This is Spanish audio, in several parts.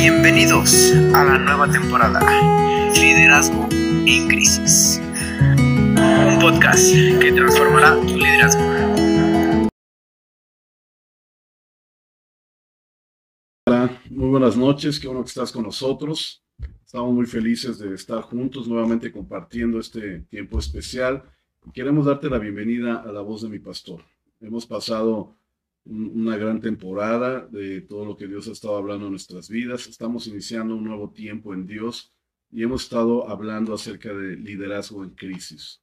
Bienvenidos a la nueva temporada Liderazgo en Crisis. Un podcast que transformará tu liderazgo. Hola, muy buenas noches, qué bueno que estás con nosotros. Estamos muy felices de estar juntos nuevamente compartiendo este tiempo especial. Queremos darte la bienvenida a la voz de mi pastor. Hemos pasado una gran temporada de todo lo que Dios ha estado hablando en nuestras vidas. Estamos iniciando un nuevo tiempo en Dios y hemos estado hablando acerca de liderazgo en crisis.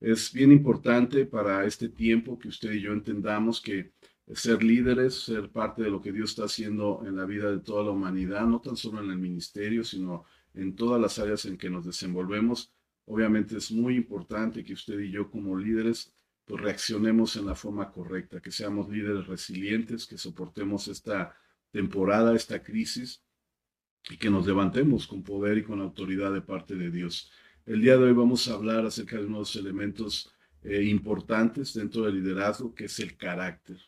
Es bien importante para este tiempo que usted y yo entendamos que ser líderes, ser parte de lo que Dios está haciendo en la vida de toda la humanidad, no tan solo en el ministerio, sino en todas las áreas en que nos desenvolvemos. Obviamente es muy importante que usted y yo como líderes pues reaccionemos en la forma correcta, que seamos líderes resilientes, que soportemos esta temporada, esta crisis y que nos levantemos con poder y con autoridad de parte de Dios. El día de hoy vamos a hablar acerca de unos elementos eh, importantes dentro del liderazgo, que es el carácter.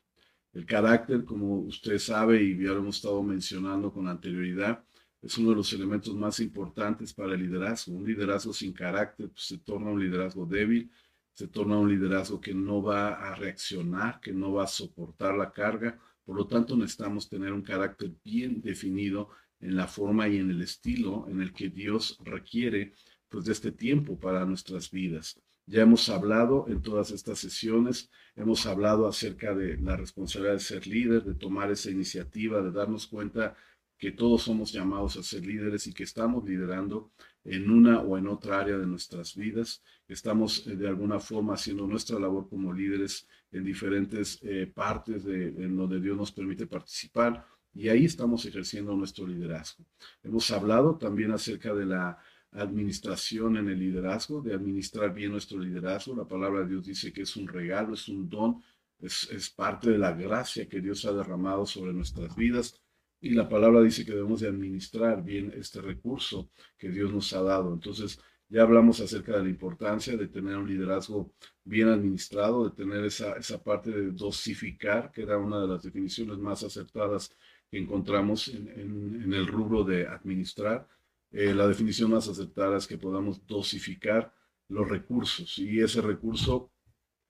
El carácter, como usted sabe y ya lo hemos estado mencionando con anterioridad, es uno de los elementos más importantes para el liderazgo. Un liderazgo sin carácter pues, se torna un liderazgo débil, se torna un liderazgo que no va a reaccionar, que no va a soportar la carga. Por lo tanto, necesitamos tener un carácter bien definido en la forma y en el estilo en el que Dios requiere pues, de este tiempo para nuestras vidas. Ya hemos hablado en todas estas sesiones, hemos hablado acerca de la responsabilidad de ser líder, de tomar esa iniciativa, de darnos cuenta que todos somos llamados a ser líderes y que estamos liderando en una o en otra área de nuestras vidas. Estamos eh, de alguna forma haciendo nuestra labor como líderes en diferentes eh, partes de, en donde Dios nos permite participar y ahí estamos ejerciendo nuestro liderazgo. Hemos hablado también acerca de la administración en el liderazgo, de administrar bien nuestro liderazgo. La palabra de Dios dice que es un regalo, es un don, es, es parte de la gracia que Dios ha derramado sobre nuestras vidas y la palabra dice que debemos de administrar bien este recurso que Dios nos ha dado. Entonces, ya hablamos acerca de la importancia de tener un liderazgo bien administrado, de tener esa, esa parte de dosificar, que era una de las definiciones más acertadas que encontramos en, el rubro de administrar. Eh, la definición más acertada es que podamos dosificar los recursos y ese recurso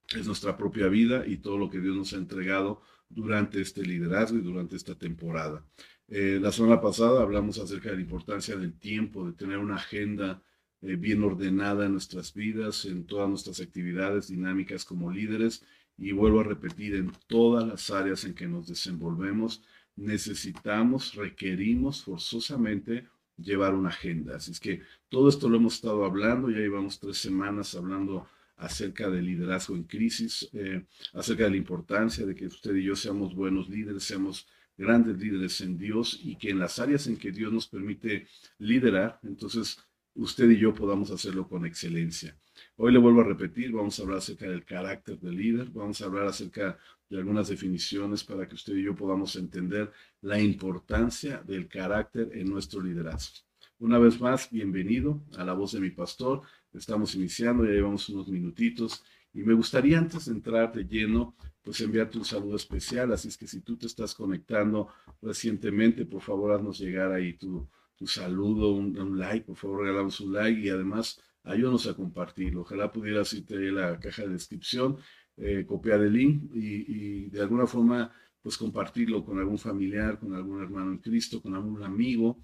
es nuestra propia vida y todo lo que Dios nos ha entregado durante este liderazgo y durante esta temporada. Eh, la semana pasada hablamos acerca de la importancia del tiempo, de tener una agenda eh, bien ordenada en nuestras vidas, en todas nuestras actividades dinámicas como líderes. Y vuelvo a repetir, en todas las áreas en que nos desenvolvemos, necesitamos, requerimos forzosamente llevar una agenda. Así es que todo esto lo hemos estado hablando, ya llevamos tres semanas hablando acerca del liderazgo en crisis, eh, acerca de la importancia de que usted y yo seamos buenos líderes, seamos grandes líderes en Dios y que en las áreas en que Dios nos permite liderar, entonces usted y yo podamos hacerlo con excelencia. Hoy le vuelvo a repetir, vamos a hablar acerca del carácter del líder, vamos a hablar acerca de algunas definiciones para que usted y yo podamos entender la importancia del carácter en nuestro liderazgo. Una vez más, bienvenido a la voz de mi pastor. Estamos iniciando, ya llevamos unos minutitos y me gustaría antes de entrar de lleno, pues enviarte un saludo especial. Así es que si tú te estás conectando recientemente, por favor haznos llegar ahí tu, tu saludo, un, like, por favor regalamos un like y además ayúdanos a compartirlo. Ojalá pudieras irte a la caja de descripción, eh, copiar el link y, y de alguna forma pues compartirlo con algún familiar, con algún hermano en Cristo, con algún amigo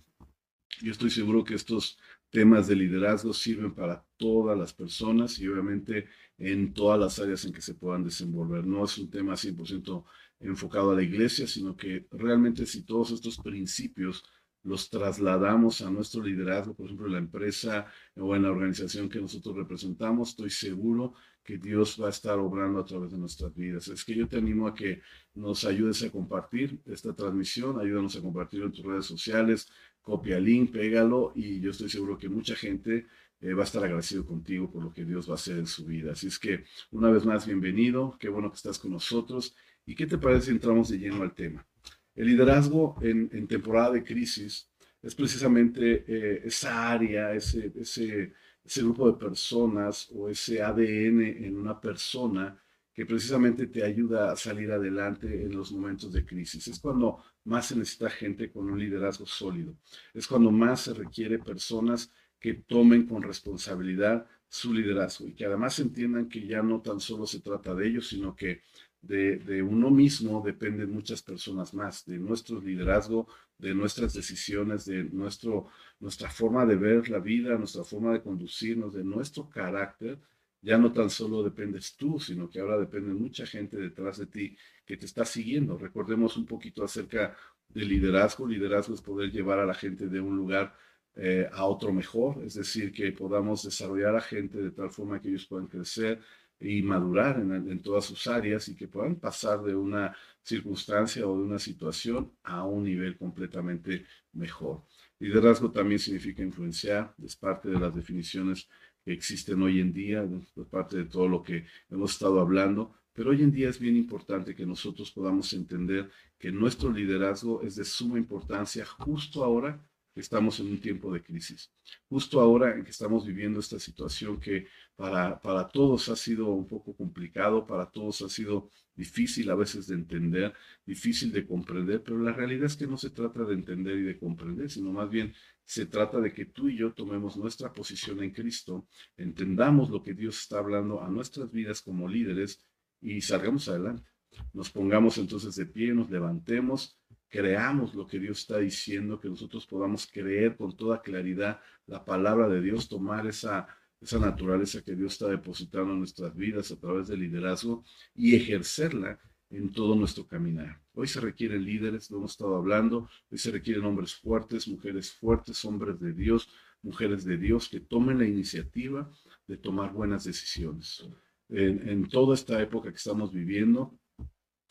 yo estoy seguro que estos temas de liderazgo sirven para todas las personas y obviamente en todas las áreas en que se puedan desenvolver. No es un tema 100% enfocado a la iglesia, sino que realmente si todos estos principios los trasladamos a nuestro liderazgo, por ejemplo, en la empresa o en la organización que nosotros representamos, estoy seguro que Dios va a estar obrando a través de nuestras vidas. Es que yo te animo a que nos ayudes a compartir esta transmisión, ayúdanos a compartir en tus redes sociales, copia el link, pégalo y yo estoy seguro que mucha gente eh, va a estar agradecido contigo por lo que Dios va a hacer en su vida. Así es que una vez más, bienvenido, qué bueno que estás con nosotros. ¿Y qué te parece si entramos de lleno al tema? El liderazgo en, en temporada de crisis es precisamente eh, esa área, ese, ese, ese grupo de personas o ese ADN en una persona que precisamente te ayuda a salir adelante en los momentos de crisis. Es cuando más se necesita gente con un liderazgo sólido. Es cuando más se requiere personas que tomen con responsabilidad su liderazgo y que además entiendan que ya no tan solo se trata de ellos, sino que de, uno mismo dependen muchas personas más, de nuestro liderazgo, de nuestras decisiones, de nuestro, nuestra forma de ver la vida, nuestra forma de conducirnos, de nuestro carácter. Ya no tan solo dependes tú, sino que ahora depende mucha gente detrás de ti que te está siguiendo. Recordemos un poquito acerca del liderazgo. Liderazgo es poder llevar a la gente de un lugar eh, a otro mejor, es decir, que podamos desarrollar a gente de tal forma que ellos puedan crecer, y madurar en, todas sus áreas y que puedan pasar de una circunstancia o de una situación a un nivel completamente mejor. Liderazgo también significa influenciar, es parte de las definiciones existen hoy en día, es parte de todo lo que hemos estado hablando, pero hoy en día es bien importante que nosotros podamos entender que nuestro liderazgo es de suma importancia justo ahora estamos en un tiempo de crisis. Justo ahora en que estamos viviendo esta situación que para, para todos ha sido un poco complicado, para todos ha sido difícil a veces de entender, difícil de comprender, pero la realidad es que no se trata de entender y de comprender, sino más bien se trata de que tú y yo tomemos nuestra posición en Cristo, entendamos lo que Dios está hablando a nuestras vidas como líderes y salgamos adelante. Nos pongamos entonces de pie, nos levantemos creamos lo que Dios está diciendo, que nosotros podamos creer con toda claridad la palabra de Dios, tomar esa, esa naturaleza que Dios está depositando en nuestras vidas a través del liderazgo y ejercerla en todo nuestro caminar. Hoy se requieren líderes, lo hemos estado hablando, hoy se requieren hombres fuertes, mujeres fuertes, hombres de Dios, mujeres de Dios que tomen la iniciativa de tomar buenas decisiones. En, en toda esta época que estamos viviendo,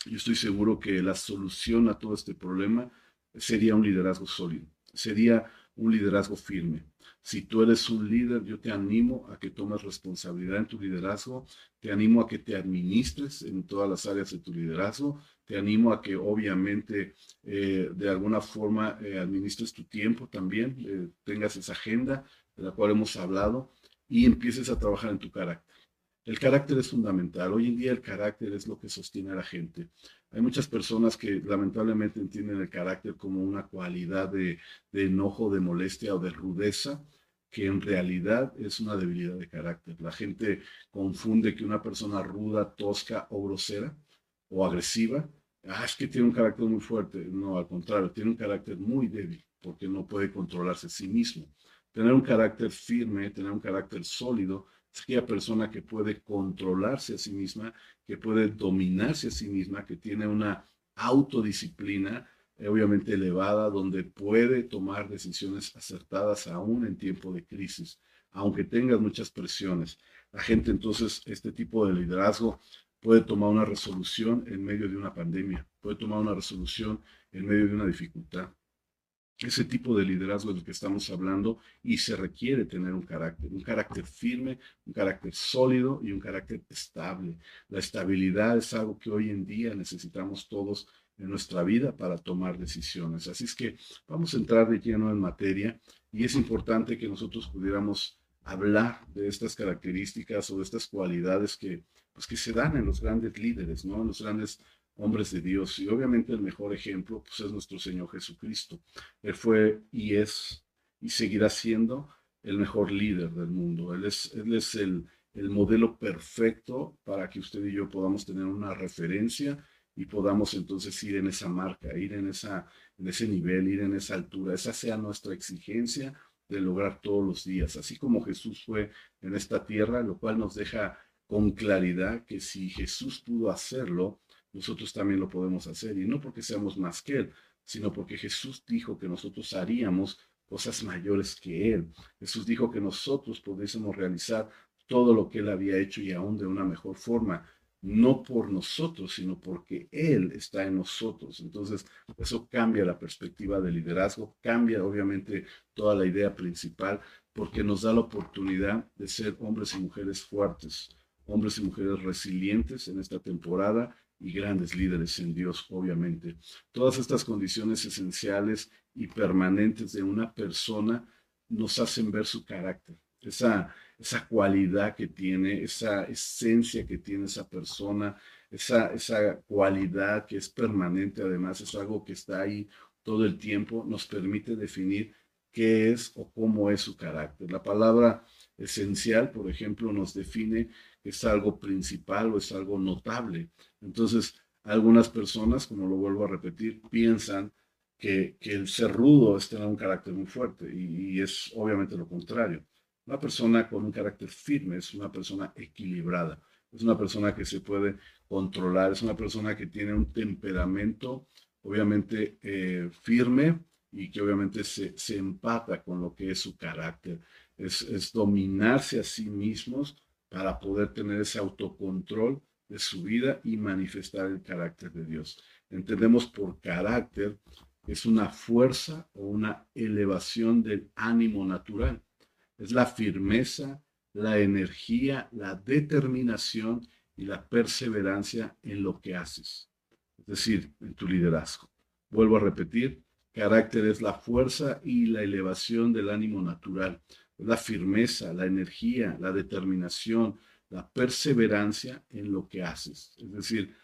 yo estoy seguro que la solución a todo este problema sería un liderazgo sólido, sería un liderazgo firme. Si tú eres un líder, yo te animo a que tomes responsabilidad en tu liderazgo, te animo a que te administres en todas las áreas de tu liderazgo, te animo a que obviamente eh, de alguna forma eh, administres tu tiempo también, eh, tengas esa agenda de la cual hemos hablado y empieces a trabajar en tu carácter. El carácter es fundamental. Hoy en día el carácter es lo que sostiene a la gente. Hay muchas personas que lamentablemente entienden el carácter como una cualidad de, enojo, de molestia o de rudeza, que en realidad es una debilidad de carácter. La gente confunde que una persona ruda, tosca o grosera o agresiva, ah, es que tiene un carácter muy fuerte. No, al contrario, tiene un carácter muy débil porque no puede controlarse a sí mismo. Tener un carácter firme, tener un carácter sólido, es aquella persona que puede controlarse a sí misma, que puede dominarse a sí misma, que tiene una autodisciplina eh, obviamente elevada, donde puede tomar decisiones acertadas aún en tiempo de crisis, aunque tengas muchas presiones. La gente entonces, este tipo de liderazgo puede tomar una resolución en medio de una pandemia, puede tomar una resolución en medio de una dificultad ese tipo de liderazgo del que estamos hablando y se requiere tener un carácter, un carácter firme, un carácter sólido y un carácter estable. La estabilidad es algo que hoy en día necesitamos todos en nuestra vida para tomar decisiones. Así es que vamos a entrar de lleno en materia y es importante que nosotros pudiéramos hablar de estas características o de estas cualidades que, pues, que se dan en los grandes líderes, ¿no? Los grandes hombres de Dios. Y obviamente el mejor ejemplo pues, es nuestro Señor Jesucristo. Él fue y es y seguirá siendo el mejor líder del mundo. Él es, él es el, el modelo perfecto para que usted y yo podamos tener una referencia y podamos entonces ir en esa marca, ir en, esa, en ese nivel, ir en esa altura. Esa sea nuestra exigencia de lograr todos los días, así como Jesús fue en esta tierra, lo cual nos deja con claridad que si Jesús pudo hacerlo, nosotros también lo podemos hacer. Y no porque seamos más que Él, sino porque Jesús dijo que nosotros haríamos cosas mayores que Él. Jesús dijo que nosotros pudiésemos realizar todo lo que Él había hecho y aún de una mejor forma, no por nosotros, sino porque Él está en nosotros. Entonces, eso cambia la perspectiva del liderazgo, cambia obviamente toda la idea principal, porque nos da la oportunidad de ser hombres y mujeres fuertes, hombres y mujeres resilientes en esta temporada y grandes líderes en Dios, obviamente. Todas estas condiciones esenciales y permanentes de una persona nos hacen ver su carácter. Esa, esa cualidad que tiene, esa esencia que tiene esa persona, esa, esa cualidad que es permanente, además es algo que está ahí todo el tiempo, nos permite definir qué es o cómo es su carácter. La palabra esencial, por ejemplo, nos define que es algo principal o es algo notable. Entonces, algunas personas, como lo vuelvo a repetir, piensan que, el ser rudo es tener un carácter muy fuerte y, es obviamente lo contrario. Una persona con un carácter firme es una persona equilibrada, es una persona que se puede controlar, es una persona que tiene un temperamento obviamente eh, firme y que obviamente se, se, empata con lo que es su carácter. Es, es dominarse a sí mismos para poder tener ese autocontrol de su vida y manifestar el carácter de Dios. Entendemos por carácter es una fuerza o una elevación del ánimo natural. Es la firmeza, la energía, la determinación y la perseverancia en lo que haces, es decir, en tu liderazgo. Vuelvo a repetir, carácter es la fuerza y la elevación del ánimo natural, la firmeza, la energía, la determinación, la perseverancia en lo que haces, es decir,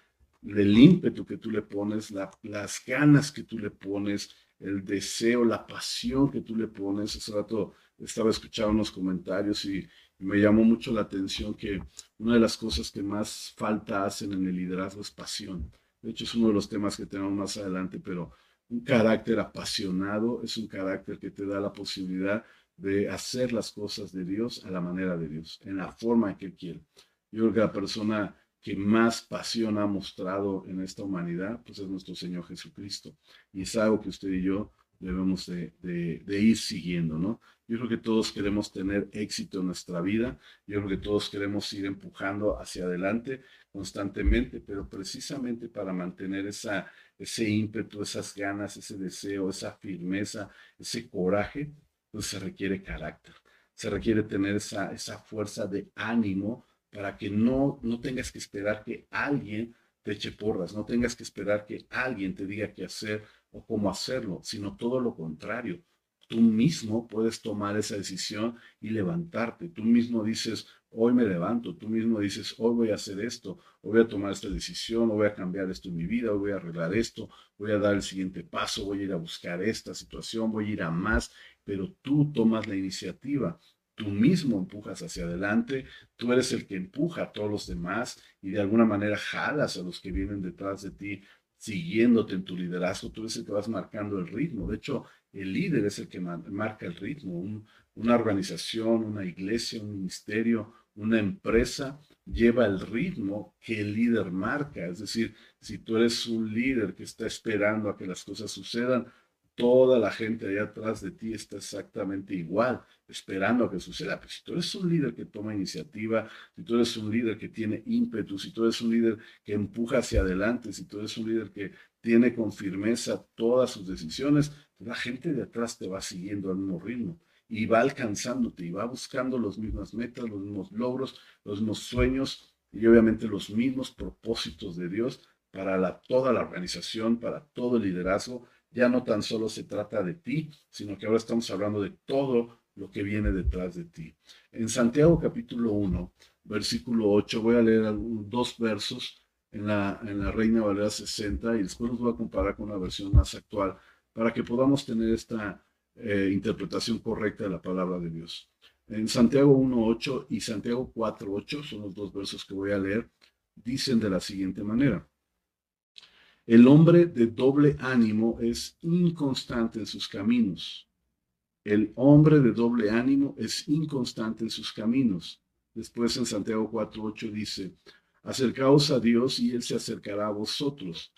el ímpetu que tú le pones, las ganas que tú le pones, el deseo, la pasión que tú le pones. Hace rato estaba escuchando unos comentarios y, me llamó mucho la atención que una de las cosas que más falta hacen en el liderazgo es pasión. De hecho, es uno de los temas que tenemos más adelante, pero un carácter apasionado es un carácter que te da la posibilidad de hacer las cosas de Dios a la manera de Dios, en la forma en que Él quiere. Yo creo que la persona que más pasión ha mostrado en esta humanidad, pues es nuestro Señor Jesucristo. Y es algo que usted y yo debemos de, ir siguiendo, ¿no? Yo creo que todos queremos tener éxito en nuestra vida, yo creo que todos queremos ir empujando hacia adelante constantemente, pero precisamente para mantener esa, ese ímpetu, esas ganas, ese deseo, esa firmeza, ese coraje, pues se requiere carácter, se requiere tener esa, esa fuerza de ánimo para que no, no tengas que esperar que alguien te eche porras, no tengas que esperar que alguien te diga qué hacer o cómo hacerlo, sino todo lo contrario. Tú mismo puedes tomar esa decisión y levantarte. Tú mismo dices, hoy me levanto. Tú mismo dices, hoy voy a hacer esto, hoy voy a tomar esta decisión, hoy voy a cambiar esto en mi vida, hoy voy a arreglar esto, voy a dar el siguiente paso, voy a ir a buscar esta situación, voy a ir a más, pero tú tomas la iniciativa tú mismo empujas hacia adelante, tú eres el que empuja a todos los demás y de alguna manera jalas a los que vienen detrás de ti siguiéndote en tu liderazgo, tú eres el que vas marcando el ritmo. De hecho, el líder es el que marca el ritmo. una organización, una iglesia, un ministerio, una empresa lleva el ritmo que el líder marca. Es decir, si tú eres un líder que está esperando a que las cosas sucedan, toda la gente allá atrás de ti está exactamente igual, esperando a que suceda. Pero si tú eres un líder que toma iniciativa, si tú eres un líder que tiene ímpetu, si tú eres un líder que empuja hacia adelante, si tú eres un líder que tiene con firmeza todas sus decisiones, la gente de atrás te va siguiendo al mismo ritmo y va alcanzándote y va buscando las mismas metas, los mismos logros, los mismos sueños y obviamente los mismos propósitos de Dios para toda la organización, para todo el liderazgo ya no tan solo se trata de ti, sino que ahora estamos hablando de todo lo que viene detrás de ti. En Santiago capítulo 1, versículo 8, voy a leer dos versos en la, en la Reina Valera 60 y después los voy a comparar con una versión más actual para que podamos tener esta eh, interpretación correcta de la palabra de Dios. En Santiago 1.8 y Santiago 4.8 son los dos versos que voy a leer, dicen de la siguiente manera. El hombre de doble ánimo es inconstante en sus caminos. El hombre de doble ánimo es inconstante en sus caminos. Después en Santiago 4.8 dice, acercaos a Dios y Él se acercará a vosotros.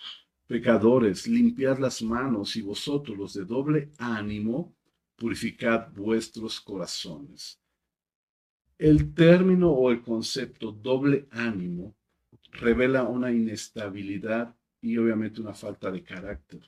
Pecadores, limpiad las manos y vosotros los de doble ánimo, purificad vuestros corazones. El término o el concepto doble ánimo revela una inestabilidad y obviamente una falta de carácter.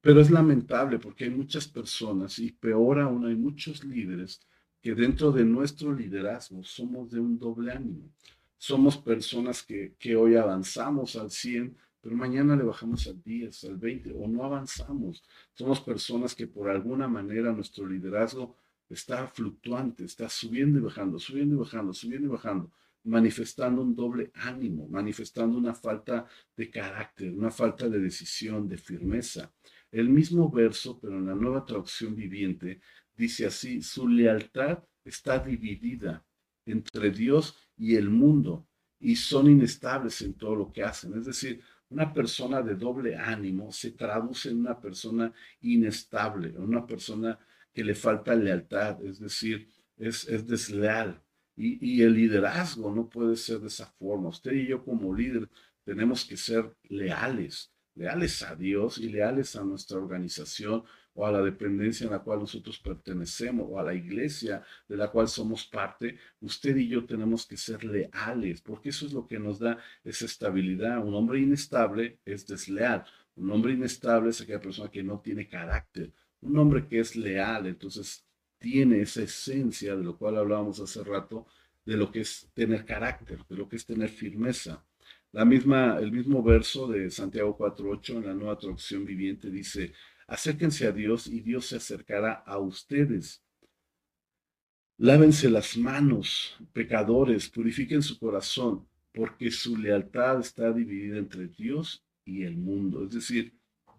Pero es lamentable porque hay muchas personas y peor aún hay muchos líderes que dentro de nuestro liderazgo somos de un doble ánimo. Somos personas que, que hoy avanzamos al 100, pero mañana le bajamos al 10, al 20 o no avanzamos. Somos personas que por alguna manera nuestro liderazgo está fluctuante, está subiendo y bajando, subiendo y bajando, subiendo y bajando, manifestando un doble ánimo, manifestando una falta de carácter, una falta de decisión, de firmeza. El mismo verso, pero en la nueva traducción viviente, dice así, su lealtad está dividida entre Dios y el mundo y son inestables en todo lo que hacen. Es decir, una persona de doble ánimo se traduce en una persona inestable, en una persona que le falta lealtad, es decir, es, desleal. Y, el liderazgo no puede ser de esa forma. Usted y yo como líder tenemos que ser leales, leales a Dios y leales a nuestra organización o a la dependencia en la cual nosotros pertenecemos o a la iglesia de la cual somos parte, usted y yo tenemos que ser leales, porque eso es lo que nos da esa estabilidad. Un hombre inestable es desleal. Un hombre inestable es aquella persona que no tiene carácter. Un hombre que es leal, entonces tiene esa esencia de lo cual hablábamos hace rato, de lo que es tener carácter, de lo que es tener firmeza. La misma, el mismo verso de Santiago 4.8 en la nueva traducción viviente dice, acérquense a Dios y Dios se acercará a ustedes. Lávense las manos, pecadores, purifiquen su corazón, porque su lealtad está dividida entre Dios y el mundo. Es decir,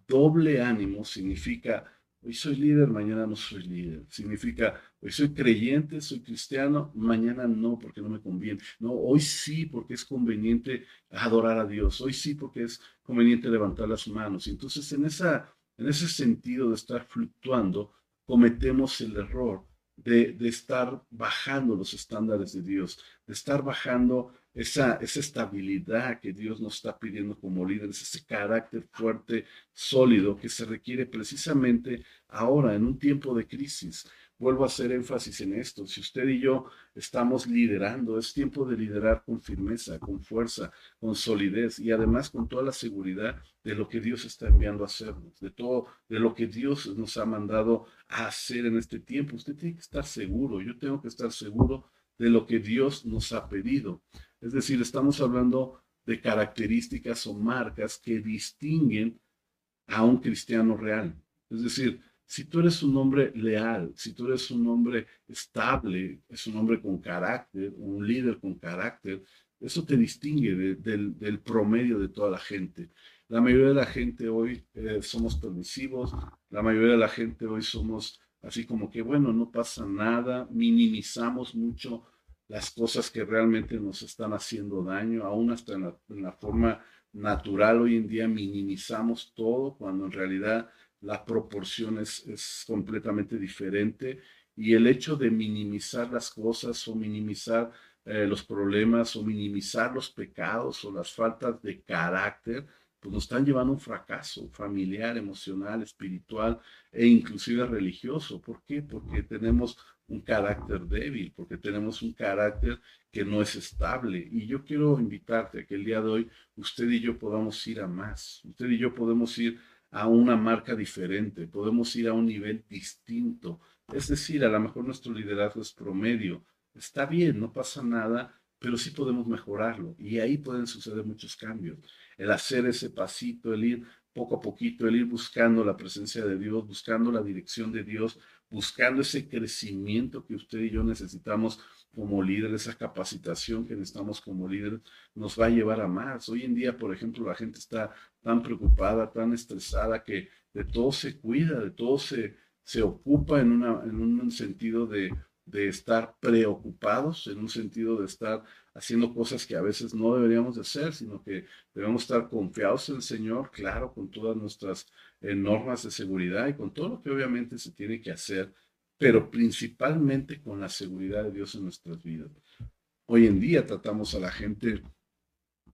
doble ánimo significa Hoy soy líder, mañana no soy líder. Significa, hoy soy creyente, soy cristiano, mañana no porque no me conviene. No, hoy sí porque es conveniente adorar a Dios. Hoy sí porque es conveniente levantar las manos. Y entonces en, esa, en ese sentido de estar fluctuando, cometemos el error de, de estar bajando los estándares de Dios, de estar bajando esa, esa estabilidad que Dios nos está pidiendo como líderes, ese carácter fuerte, sólido, que se requiere precisamente ahora, en un tiempo de crisis. Vuelvo a hacer énfasis en esto. Si usted y yo estamos liderando, es tiempo de liderar con firmeza, con fuerza, con solidez y además con toda la seguridad de lo que Dios está enviando a hacernos, de todo, de lo que Dios nos ha mandado a hacer en este tiempo. Usted tiene que estar seguro, yo tengo que estar seguro de lo que Dios nos ha pedido. Es decir, estamos hablando de características o marcas que distinguen a un cristiano real. Es decir, si tú eres un hombre leal, si tú eres un hombre estable, es un hombre con carácter, un líder con carácter, eso te distingue del, promedio de toda la gente. La mayoría de la gente hoy eh, somos permisivos, la mayoría de la gente hoy somos así como que, bueno, no pasa nada, minimizamos mucho las cosas que realmente nos están haciendo daño, aún hasta en la, forma natural hoy en día minimizamos todo cuando en realidad la proporción es, completamente diferente y el hecho de minimizar las cosas o minimizar eh, los problemas o minimizar los pecados o las faltas de carácter, pues nos están llevando a un fracaso familiar, emocional, espiritual e inclusive religioso. ¿Por qué? Porque tenemos un carácter débil, porque tenemos un carácter que no es estable. Y yo quiero invitarte a que el día de hoy usted y yo podamos ir a más. Usted y yo podemos ir a una marca diferente, podemos ir a un nivel distinto. Es decir, a lo mejor nuestro liderazgo es promedio. Está bien, no pasa nada, pero sí podemos mejorarlo. Y ahí pueden suceder muchos cambios. El hacer ese pasito, el ir poco a poquito, el ir buscando la presencia de Dios, buscando la dirección de Dios, buscando ese crecimiento que usted y yo necesitamos como líderes, esa capacitación que necesitamos como líderes, nos va a llevar a más. Hoy en día, por ejemplo, la gente está tan preocupada, tan estresada, que de todo se cuida, de todo se, se ocupa en, una, en un sentido de, de estar preocupados, en un sentido de estar haciendo cosas que a veces no deberíamos de hacer, sino que debemos estar confiados en el Señor, claro, con todas nuestras eh, normas de seguridad y con todo lo que obviamente se tiene que hacer, pero principalmente con la seguridad de Dios en nuestras vidas. Hoy en día tratamos a la gente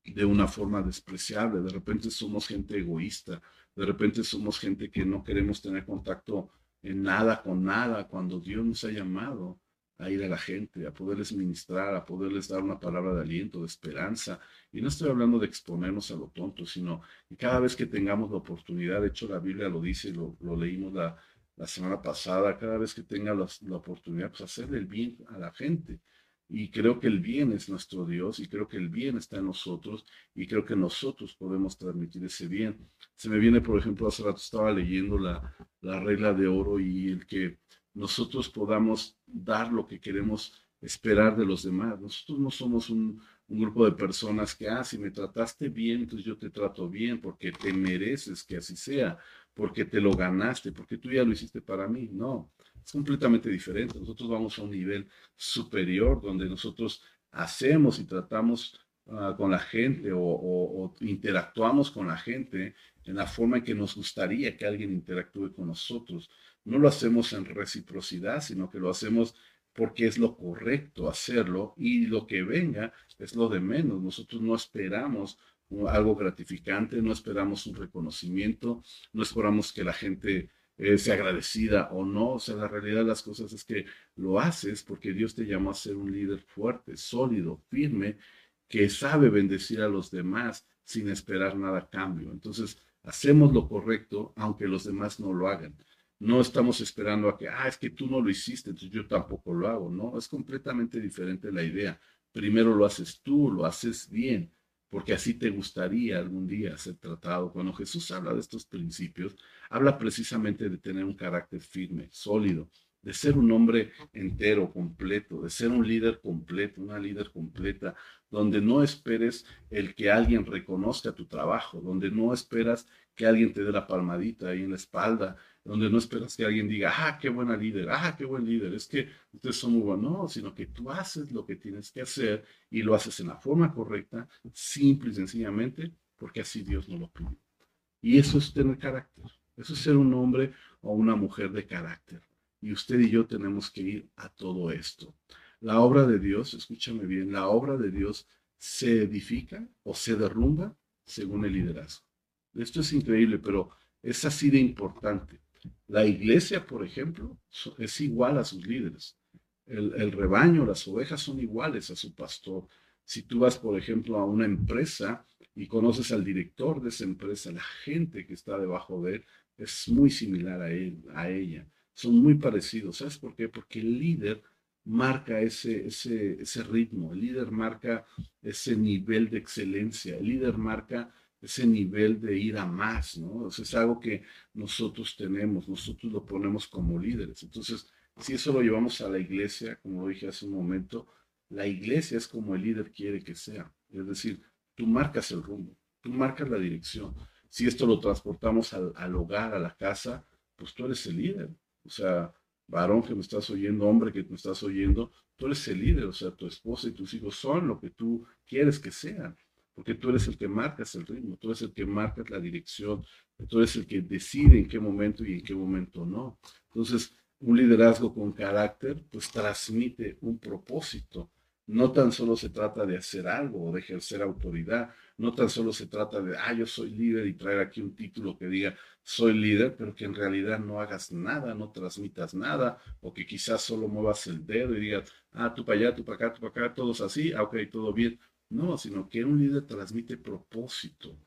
de una forma despreciable, de repente somos gente egoísta, de repente somos gente que no queremos tener contacto en nada con nada cuando Dios nos ha llamado a ir a la gente, a poderles ministrar, a poderles dar una palabra de aliento, de esperanza. Y no estoy hablando de exponernos a lo tonto, sino que cada vez que tengamos la oportunidad, de hecho la Biblia lo dice, lo, leímos la, semana pasada, cada vez que tenga la, la oportunidad, pues hacerle el bien a la gente. Y creo que el bien es nuestro Dios y creo que el bien está en nosotros y creo que nosotros podemos transmitir ese bien. Se me viene, por ejemplo, hace rato estaba leyendo la, la regla de oro y el que nosotros podamos dar lo que queremos esperar de los demás. Nosotros no somos un, un grupo de personas que, ah, si me trataste bien, entonces yo te trato bien, porque te mereces que así sea, porque te lo ganaste, porque tú ya lo hiciste para mí. No, es completamente diferente. Nosotros vamos a un nivel superior donde nosotros hacemos y tratamos ah, con la gente o, interactuamos con la gente en la forma en que nos gustaría que alguien interactúe con nosotros. No lo hacemos en reciprocidad, sino que lo hacemos porque es lo correcto hacerlo y lo que venga es lo de menos. Nosotros no esperamos algo gratificante, no esperamos un reconocimiento, no esperamos que la gente eh, sea agradecida o no. O sea, la realidad de las cosas es que lo haces porque Dios te llamó a ser un líder fuerte, sólido, firme, que sabe bendecir a los demás sin esperar nada a cambio. Entonces, hacemos lo correcto aunque los demás no lo hagan. No estamos esperando a que, ah, es que tú no lo hiciste, entonces yo tampoco lo hago. No, es completamente diferente la idea. Primero lo haces tú, lo haces bien, porque así te gustaría algún día ser tratado. Cuando Jesús habla de estos principios, habla precisamente de tener un carácter firme, sólido, de ser un hombre entero, completo, de ser un líder completo, una líder completa, donde no esperes el que alguien reconozca tu trabajo, donde no esperas que alguien te dé la palmadita ahí en la espalda, donde no esperas que alguien diga, ah, qué buena líder, ah, qué buen líder, es que ustedes son muy buenos, no, sino que tú haces lo que tienes que hacer y lo haces en la forma correcta, simple y sencillamente, porque así Dios nos lo pide. Y eso es tener carácter, eso es ser un hombre o una mujer de carácter. Y usted y yo tenemos que ir a todo esto. La obra de Dios, escúchame bien, la obra de Dios se edifica o se derrumba según el liderazgo. Esto es increíble, pero es así de importante. La iglesia, por ejemplo, es igual a sus líderes. El, rebaño, las ovejas son iguales a su pastor. Si tú vas, por ejemplo, a una empresa y conoces al director de esa empresa, la gente que está debajo de él es muy similar a él, a ella. Son muy parecidos. ¿Sabes por qué? Porque el líder marca ese, ese, ese ritmo, el líder marca ese nivel de excelencia, el líder marca ese nivel de ir a más, ¿no? es algo que nosotros tenemos, nosotros lo ponemos como líderes. Entonces, si eso lo llevamos a la iglesia, como lo dije hace un momento, la iglesia es como el líder quiere que sea. Es decir, tú marcas el rumbo, tú marcas la dirección. Si esto lo transportamos al, al hogar, a la casa, pues tú eres el líder. O sea, varón que me estás oyendo, hombre que me estás oyendo, tú eres el líder. O sea, tu esposa y tus hijos son lo que tú quieres que sean porque tú eres el que marcas el ritmo, tú eres el que marcas la dirección, tú eres el que decide en qué momento y en qué momento no. Entonces, un liderazgo con carácter, pues transmite un propósito. No tan solo se trata de hacer algo o de ejercer autoridad, no tan solo se trata de, ah, yo soy líder y traer aquí un título que diga, soy líder, pero que en realidad no hagas nada, no transmitas nada, o que quizás solo muevas el dedo y digas, ah, tú para allá, tú para acá, tú para acá, todos así, ah, ok, todo bien, no, sino que un líder transmite propósito.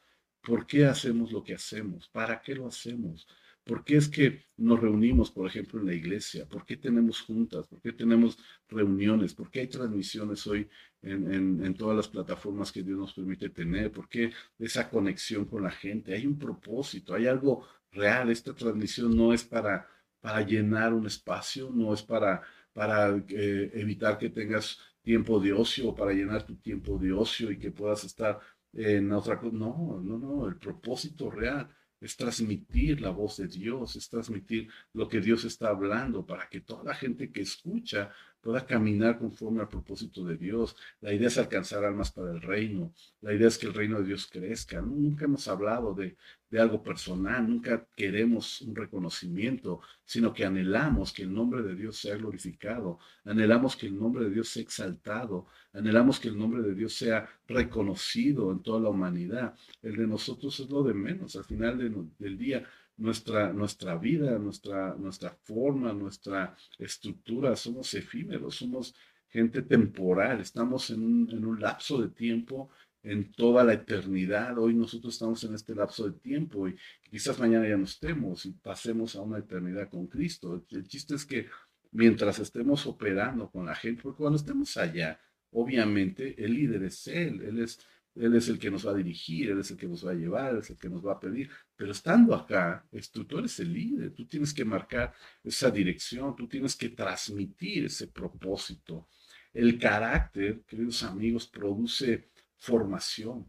¿Por qué hacemos lo que hacemos? ¿Para qué lo hacemos? ¿Por qué es que nos reunimos, por ejemplo, en la iglesia? ¿Por qué tenemos juntas? ¿Por qué tenemos reuniones? ¿Por qué hay transmisiones hoy en, en, todas las plataformas que Dios nos permite tener? ¿Por qué esa conexión con la gente? Hay un propósito, hay algo real. Esta transmisión no es para, para llenar un espacio, no es para, para eh, evitar que tengas tiempo de ocio para llenar tu tiempo de ocio y que puedas estar en otra cosa. No, no, no, el propósito real es transmitir la voz de Dios, es transmitir lo que Dios está hablando para que toda la gente que escucha pueda caminar conforme al propósito de Dios. La idea es alcanzar almas para el reino. La idea es que el reino de Dios crezca. Nunca hemos hablado de, de algo personal, nunca queremos un reconocimiento, sino que anhelamos que el nombre de Dios sea glorificado, anhelamos que el nombre de Dios sea exaltado, anhelamos que el nombre de Dios sea reconocido en toda la humanidad. El de nosotros es lo de menos. Al final del día nuestra, nuestra vida, nuestra, nuestra forma, nuestra estructura, somos efímeros, somos gente temporal, estamos en un, en un lapso de tiempo en toda la eternidad. Hoy nosotros estamos en este lapso de tiempo y quizás mañana ya no estemos y pasemos a una eternidad con Cristo. El chiste es que mientras estemos operando con la gente, porque cuando estemos allá, obviamente el líder es Él, Él es Él es el que nos va a dirigir, Él es el que nos va a llevar, Él es el que nos va a pedir. Pero estando acá, tú, tú eres el líder, tú tienes que marcar esa dirección, tú tienes que transmitir ese propósito. El carácter, queridos amigos, produce formación.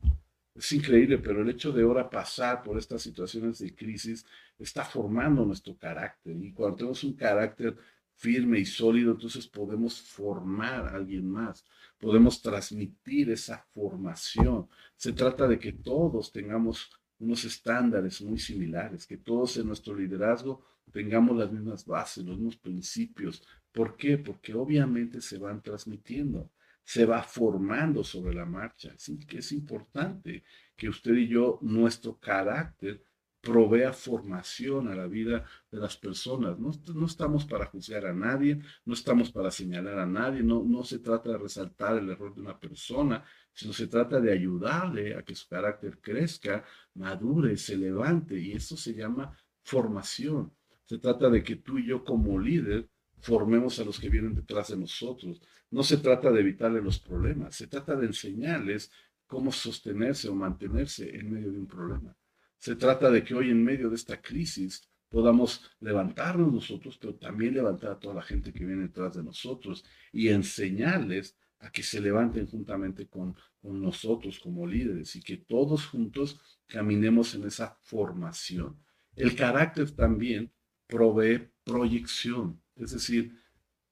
Es increíble, pero el hecho de ahora pasar por estas situaciones de crisis está formando nuestro carácter. Y cuando tenemos un carácter firme y sólido, entonces podemos formar a alguien más, podemos transmitir esa formación. Se trata de que todos tengamos unos estándares muy similares, que todos en nuestro liderazgo tengamos las mismas bases, los mismos principios. ¿Por qué? Porque obviamente se van transmitiendo, se va formando sobre la marcha. Así que es importante que usted y yo, nuestro carácter, provea formación a la vida de las personas. No, no, estamos para juzgar a nadie, no estamos para señalar a nadie, no, no se trata de resaltar el error de una persona, sino se trata de ayudarle a que su carácter crezca, madure, se levante, y eso se llama formación. Se trata de que tú y yo como líder formemos a los que vienen detrás de nosotros. No se trata de evitarle los problemas, se trata de enseñarles cómo sostenerse o mantenerse en medio de un problema. Se trata de que hoy en medio de esta crisis podamos levantarnos nosotros, pero también levantar a toda la gente que viene detrás de nosotros y enseñarles a que se levanten juntamente con, con nosotros como líderes y que todos juntos caminemos en esa formación. El carácter también provee proyección, es decir,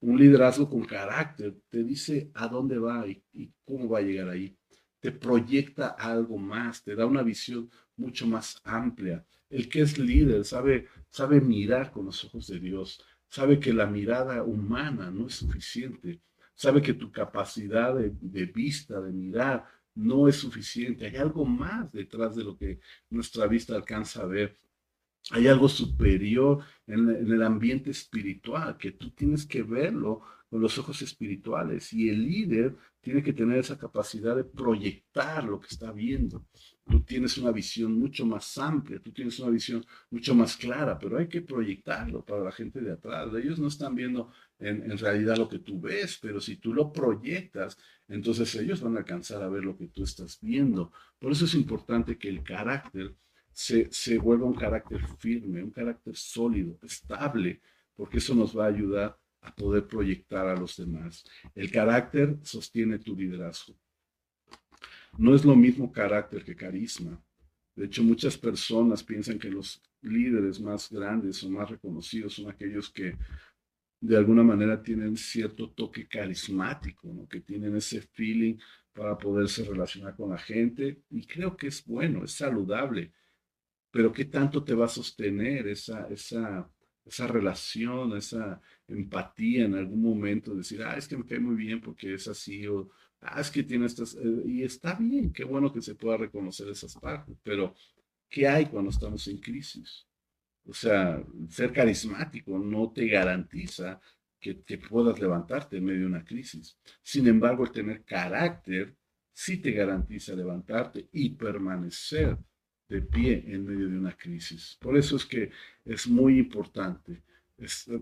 un liderazgo con carácter te dice a dónde va y, y cómo va a llegar ahí te proyecta algo más, te da una visión mucho más amplia. El que es líder sabe, sabe mirar con los ojos de Dios, sabe que la mirada humana no es suficiente, sabe que tu capacidad de, vista, de mirar, no es suficiente. Hay algo más detrás de lo que nuestra vista alcanza a ver. Hay algo superior en, en el ambiente espiritual que tú tienes que verlo con los ojos espirituales y el líder tiene que tener esa capacidad de proyectar lo que está viendo. Tú tienes una visión mucho más amplia, tú tienes una visión mucho más clara, pero hay que proyectarlo para la gente de atrás. Ellos no están viendo en, realidad lo que tú ves, pero si tú lo proyectas, entonces ellos van a alcanzar a ver lo que tú estás viendo. Por eso es importante que el carácter se, se vuelva un carácter firme, un carácter sólido, estable, porque eso nos va a ayudar a poder proyectar a los demás. El carácter sostiene tu liderazgo. No es lo mismo carácter que carisma. De hecho, muchas personas piensan que los líderes más grandes o más reconocidos son aquellos que de alguna manera tienen cierto toque carismático, que tienen ese feeling para poderse relacionar con la gente. Y creo que es bueno, es saludable. Pero ¿qué tanto te va a sostener esa, esa, esa relación, esa empatía en algún momento, decir, ah, es que me cae muy bien porque es así, o ah, es que tiene estas, eh", y está bien, qué bueno que se pueda reconocer esas partes, pero ¿qué hay cuando estamos en crisis? O sea, ser carismático no te garantiza que, que puedas levantarte en medio de una crisis. Sin embargo, el tener carácter sí te garantiza levantarte y permanecer de pie en medio de una crisis. Por eso es que es muy importante.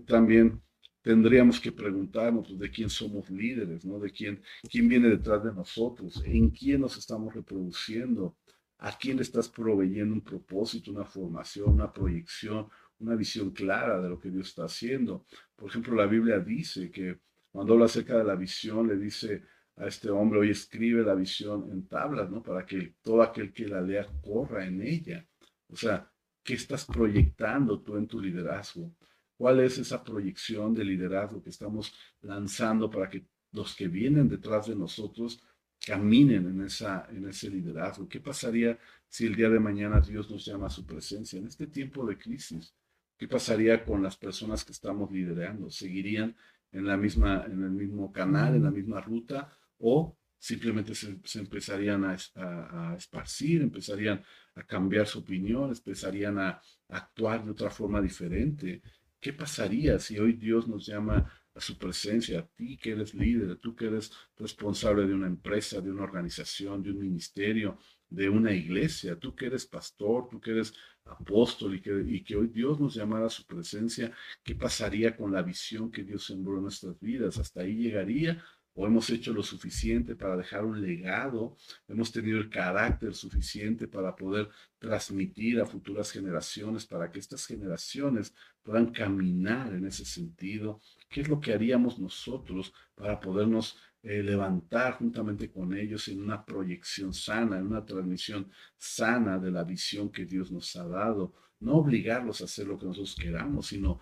también tendríamos que preguntarnos pues, de quién somos líderes, ¿no? De quién, quién viene detrás de nosotros, en quién nos estamos reproduciendo, a quién le estás proveyendo un propósito, una formación, una proyección, una visión clara de lo que Dios está haciendo. Por ejemplo, la Biblia dice que cuando habla acerca de la visión, le dice a este hombre, hoy escribe la visión en tablas, ¿no? Para que todo aquel que la lea corra en ella. O sea, ¿qué estás proyectando tú en tu liderazgo? ¿Cuál es esa proyección de liderazgo que estamos lanzando para que los que vienen detrás de nosotros caminen en, esa, en ese liderazgo? ¿Qué pasaría si el día de mañana Dios nos llama a su presencia en este tiempo de crisis? ¿Qué pasaría con las personas que estamos liderando? ¿Seguirían en, la misma, en el mismo canal, en la misma ruta? o simplemente se, empezarían a, esparcir, empezarían a cambiar su opinión, empezarían a, actuar de otra forma diferente. ¿Qué pasaría si hoy Dios nos llama a su presencia, a ti que eres líder, tú que eres responsable de una empresa, de una organización, de un ministerio, de una iglesia, tú que eres pastor, tú que eres apóstol y que, y que hoy Dios nos llamara a su presencia, ¿qué pasaría con la visión que Dios sembró en nuestras vidas? ¿Hasta ahí llegaría o hemos hecho lo suficiente para dejar un legado, hemos tenido el carácter suficiente para poder transmitir a futuras generaciones, para que estas generaciones puedan caminar en ese sentido. ¿Qué es lo que haríamos nosotros para podernos eh, levantar juntamente con ellos en una proyección sana, en una transmisión sana de la visión que Dios nos ha dado? No obligarlos a hacer lo que nosotros queramos, sino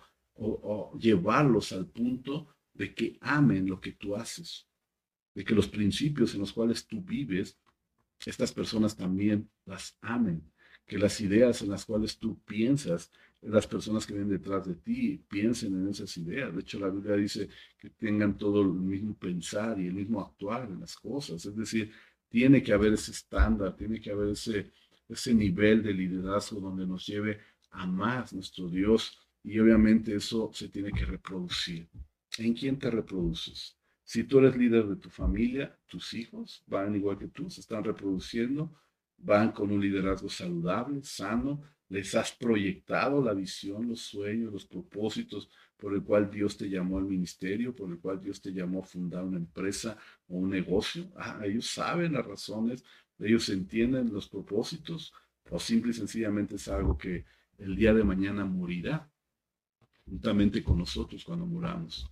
llevarlos al punto de que amen lo que tú haces, de que los principios en los cuales tú vives, estas personas también las amen, que las ideas en las cuales tú piensas, las personas que vienen detrás de ti piensen en esas ideas. De hecho, la Biblia dice que tengan todo el mismo pensar y el mismo actuar en las cosas. Es decir, tiene que haber ese estándar, tiene que haber ese, ese nivel de liderazgo donde nos lleve a más nuestro Dios y obviamente eso se tiene que reproducir. ¿En quién te reproduces? Si tú eres líder de tu familia, tus hijos van igual que tú, se están reproduciendo, van con un liderazgo saludable, sano, les has proyectado la visión, los sueños, los propósitos por el cual Dios te llamó al ministerio, por el cual Dios te llamó a fundar una empresa o un negocio. Ah, ellos saben las razones, ellos entienden los propósitos, o simple y sencillamente es algo que el día de mañana morirá juntamente con nosotros cuando muramos.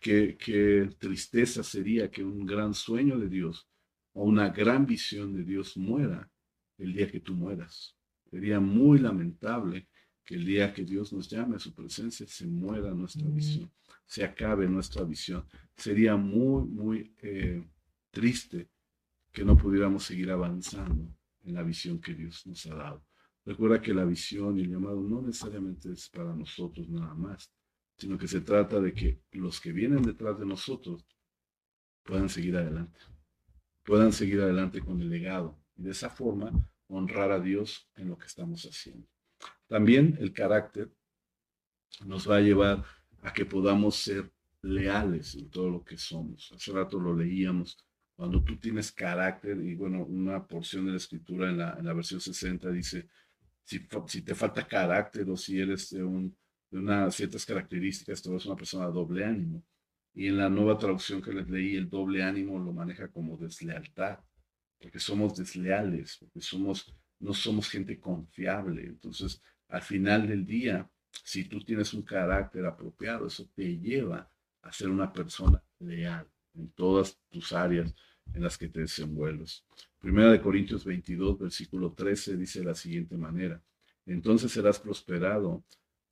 Qué, qué tristeza sería que un gran sueño de Dios o una gran visión de Dios muera el día que tú mueras. Sería muy lamentable que el día que Dios nos llame a su presencia se muera nuestra mm. visión, se acabe nuestra visión. Sería muy, muy eh, triste que no pudiéramos seguir avanzando en la visión que Dios nos ha dado. Recuerda que la visión y el llamado no necesariamente es para nosotros nada más, sino que se trata de que los que vienen detrás de nosotros puedan seguir adelante, puedan seguir adelante con el legado y de esa forma honrar a Dios en lo que estamos haciendo. También el carácter nos va a llevar a que podamos ser leales en todo lo que somos. Hace rato lo leíamos. Cuando tú tienes carácter, y bueno, una porción de la escritura en la, versión 60 dice, si, si te falta carácter o si eres un de unas ciertas características, tú eres una persona doble ánimo. Y en la nueva traducción que les leí, el doble ánimo lo maneja como deslealtad, porque somos desleales, porque somos, no somos gente confiable. Entonces, al final del día, si tú tienes un carácter apropiado, eso te lleva a ser una persona leal en todas tus áreas en las que te desenvuelves. Primera de Corintios 22, versículo 13 dice de la siguiente manera, entonces serás prosperado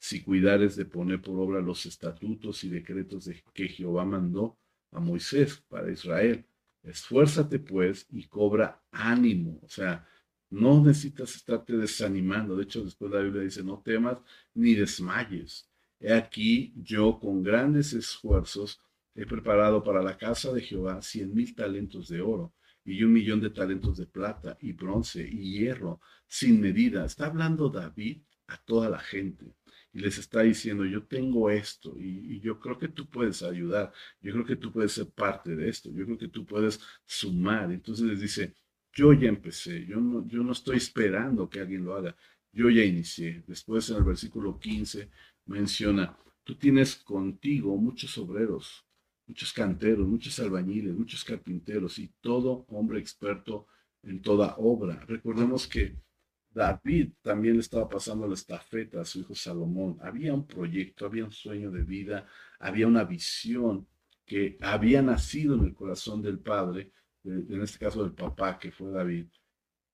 si cuidares de poner por obra los estatutos y decretos de que Jehová mandó a Moisés para Israel. Esfuérzate pues y cobra ánimo. O sea, no necesitas estarte desanimando. De hecho, después la Biblia dice, no temas ni desmayes. He aquí yo con grandes esfuerzos he preparado para la casa de Jehová cien mil talentos de oro y un millón de talentos de plata y bronce y hierro sin medida. Está hablando David a toda la gente y les está diciendo, yo tengo esto y, yo creo que tú puedes ayudar, yo creo que tú puedes ser parte de esto, yo creo que tú puedes sumar. Entonces les dice, yo ya empecé, yo no, yo no estoy esperando que alguien lo haga, yo ya inicié. Después en el versículo 15 menciona, tú tienes contigo muchos obreros, muchos canteros, muchos albañiles, muchos carpinteros y todo hombre experto en toda obra. Recordemos que David también estaba pasando la estafeta a su hijo Salomón. Había un proyecto, había un sueño de vida, había una visión que había nacido en el corazón del padre, en este caso del papá que fue David,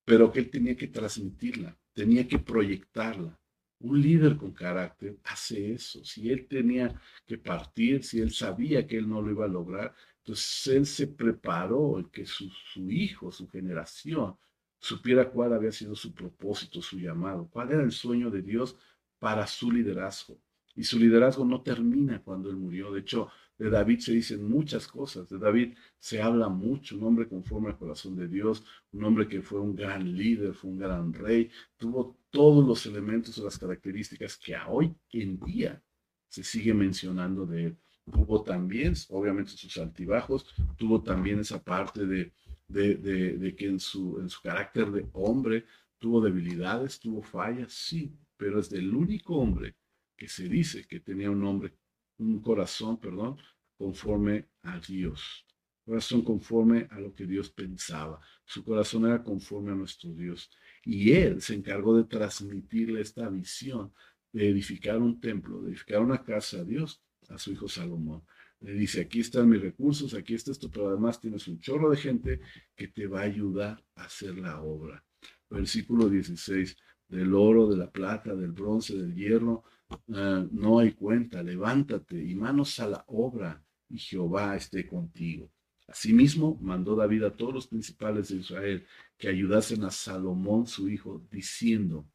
pero que él tenía que transmitirla, tenía que proyectarla. Un líder con carácter hace eso. Si él tenía que partir, si él sabía que él no lo iba a lograr, entonces él se preparó que su, su hijo, su generación, supiera cuál había sido su propósito, su llamado, cuál era el sueño de Dios para su liderazgo. Y su liderazgo no termina cuando él murió. De hecho, de David se dicen muchas cosas. De David se habla mucho, un hombre conforme al corazón de Dios, un hombre que fue un gran líder, fue un gran rey, tuvo todos los elementos o las características que hoy en día se sigue mencionando de él. Tuvo también, obviamente, sus altibajos, tuvo también esa parte de de, que en su, en su carácter de hombre tuvo debilidades, tuvo fallas, sí, pero es del único hombre que se dice que tenía un hombre, un corazón, perdón, conforme a Dios. corazón conforme a lo que Dios pensaba. Su corazón era conforme a nuestro Dios. Y él se encargó de transmitirle esta visión de edificar un templo, de edificar una casa a Dios, a su hijo Salomón. Le dice, aquí están mis recursos, aquí está esto, pero además tienes un chorro de gente que te va a ayudar a hacer la obra. Versículo 16, del oro, de la plata, del bronce, del hierro, ah, no hay cuenta, levántate y manos a la obra, y Jehová esté contigo. Asimismo, mandó David a todos los principales de Israel que ayudasen a Salomón su hijo, diciendo,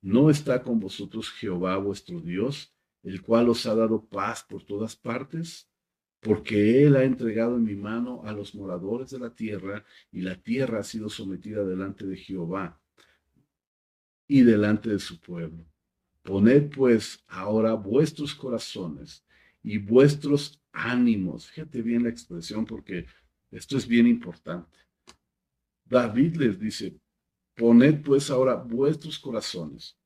¿no está con vosotros Jehová vuestro Dios, el cual os ha dado paz por todas partes? Porque él ha entregado en mi mano a los moradores de la tierra, y la tierra ha sido sometida delante de Jehová y delante de su pueblo. Poned pues ahora vuestros corazones y vuestros ánimos. Fíjate bien la expresión porque esto es bien importante. David les dice, poned pues ahora vuestros corazones,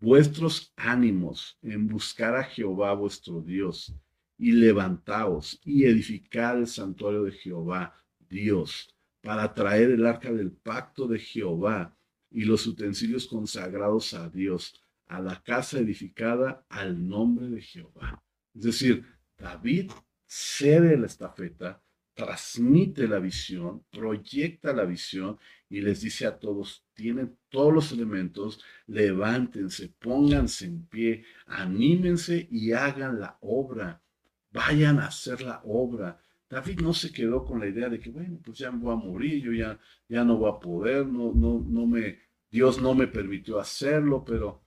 vuestros ánimos en buscar a Jehová vuestro Dios y levantaos y edificad el santuario de Jehová, Dios, para traer el arca del pacto de Jehová y los utensilios consagrados a Dios, a la casa edificada al nombre de Jehová. Es decir, David cede la estafeta, transmite la visión, proyecta la visión y les dice a todos, tienen todos los elementos, levántense, pónganse en pie, anímense y hagan la obra, vayan a hacer la obra. David no se quedó con la idea de que, bueno, pues ya me voy a morir, yo ya, ya no voy a poder, no, no, no me, Dios no me permitió hacerlo, pero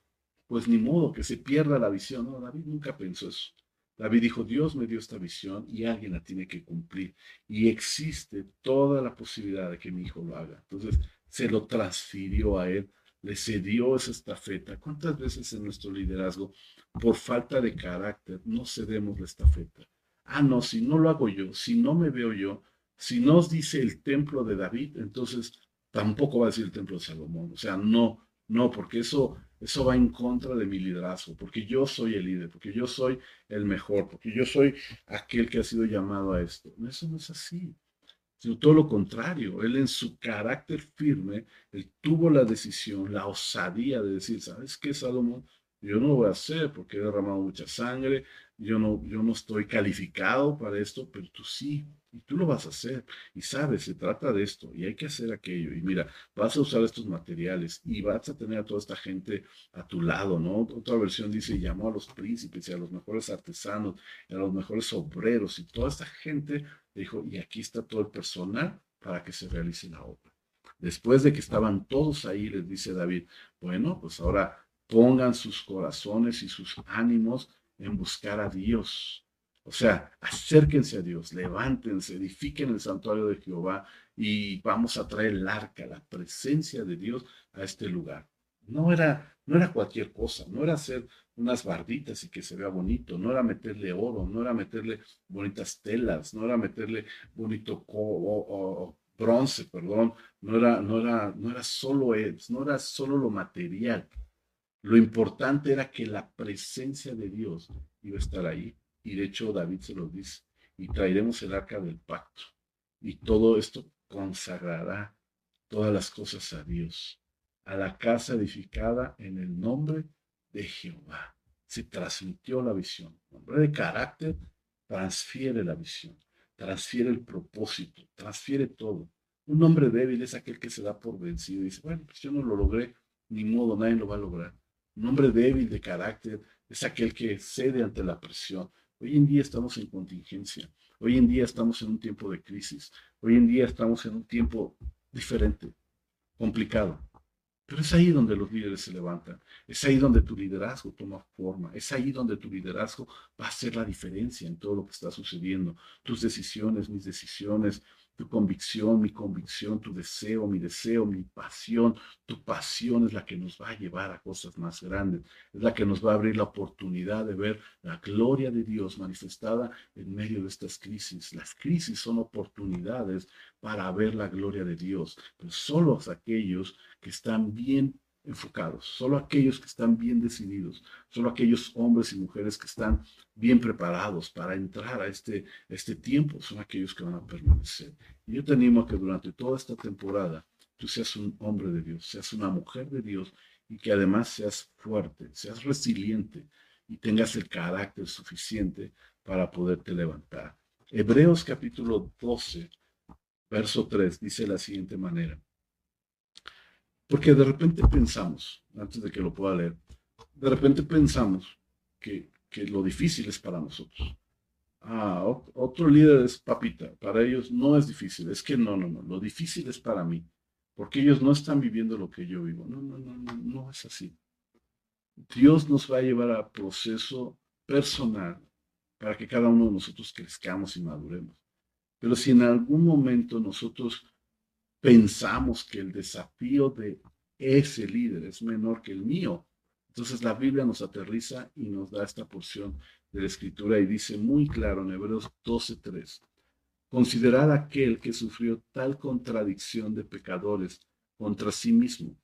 pues ni modo que se pierda la visión. No, David nunca pensó eso. David dijo, Dios me dio esta visión y alguien la tiene que cumplir. Y existe toda la posibilidad de que mi hijo lo haga. Entonces, se lo transfirió a él, le cedió esa estafeta. ¿Cuántas veces en nuestro liderazgo, por falta de carácter, no cedemos la estafeta? Ah, no, si no lo hago yo, si no me veo yo, si nos dice el templo de David, entonces tampoco va a decir el templo de Salomón. O sea, no, no, porque eso eso va en contra de mi liderazgo, porque yo soy el líder, porque yo soy el mejor, porque yo soy aquel que ha sido llamado a esto. Eso no es así, sino todo lo contrario. Él en su carácter firme, él tuvo la decisión, la osadía de decir, ¿sabes qué, Salomón? Yo no lo voy a hacer porque he derramado mucha sangre, yo no, yo no estoy calificado para esto, pero tú sí. Y tú lo vas a hacer. Y sabes, se trata de esto y hay que hacer aquello. Y mira, vas a usar estos materiales y vas a tener a toda esta gente a tu lado, ¿no? Otra versión dice, llamó a los príncipes y a los mejores artesanos y a los mejores obreros y toda esta gente dijo, y aquí está todo el personal para que se realice la obra. Después de que estaban todos ahí, les dice David, bueno, pues ahora pongan sus corazones y sus ánimos en buscar a Dios o sea, acérquense a Dios, levántense, edifiquen el santuario de Jehová y vamos a traer el arca, la presencia de Dios a este lugar. No era, no era cualquier cosa, no era hacer unas barditas y que se vea bonito, no era meterle oro, no era meterle bonitas telas, no era meterle bonito bronce, perdón, no era, no era, no era solo no era solo lo material. Lo importante era que la presencia de Dios iba a estar ahí. Y de hecho David se lo dice, y traeremos el arca del pacto. Y todo esto consagrará todas las cosas a Dios, a la casa edificada en el nombre de Jehová. Se transmitió la visión. Nombre de carácter transfiere la visión, transfiere el propósito, transfiere todo. Un hombre débil es aquel que se da por vencido y dice, bueno, pues yo no lo logré, ni modo, nadie lo va a lograr. Un hombre débil de carácter es aquel que cede ante la presión, Hoy en día estamos en contingencia, hoy en día estamos en un tiempo de crisis, hoy en día estamos en un tiempo diferente, complicado. Pero es ahí donde los líderes se levantan, es ahí donde tu liderazgo toma forma, es ahí donde tu liderazgo va a hacer la diferencia en todo lo que está sucediendo. Tus decisiones, mis decisiones, tu convicción, mi convicción, tu deseo, mi deseo, mi pasión, tu pasión es la que nos va a llevar a cosas más grandes, es la que nos va a abrir la oportunidad de ver la gloria de Dios manifestada en medio de estas crisis. Las crisis son oportunidades para ver la gloria de Dios, pero solo aquellos que están bien enfocados, solo aquellos que están bien decididos, solo aquellos hombres y mujeres que están bien preparados para entrar a este, este tiempo, son aquellos que van a permanecer. Y yo te animo a que durante toda esta temporada tú seas un hombre de Dios, seas una mujer de Dios y que además seas fuerte, seas resiliente y tengas el carácter suficiente para poderte levantar. Hebreos capítulo 12, verso 3 dice de la siguiente manera. Porque de repente pensamos, antes de que lo pueda leer, de repente pensamos que, que lo difícil es para nosotros. Ah, otro líder es papita. Para ellos no es difícil. Es que no, no, no. Lo difícil es para mí. Porque ellos no están viviendo lo que yo vivo. No, no, no, no, no es así. Dios nos va a llevar a proceso personal para que cada uno de nosotros crezcamos y maduremos. Pero si en algún momento nosotros pensamos que el desafío de ese líder es menor que el mío, entonces la Biblia nos aterriza y nos da esta porción de la escritura y dice muy claro en Hebreos 12:3, considerad aquel que sufrió tal contradicción de pecadores contra sí mismo,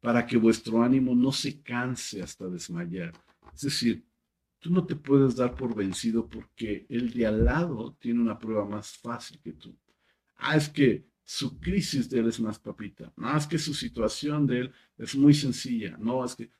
para que vuestro ánimo no se canse hasta desmayar. Es decir, tú no te puedes dar por vencido porque el de al lado tiene una prueba más fácil que tú. Ah, es que su crisis de él es más papita. No, es que su situación de él es muy sencilla. No, es que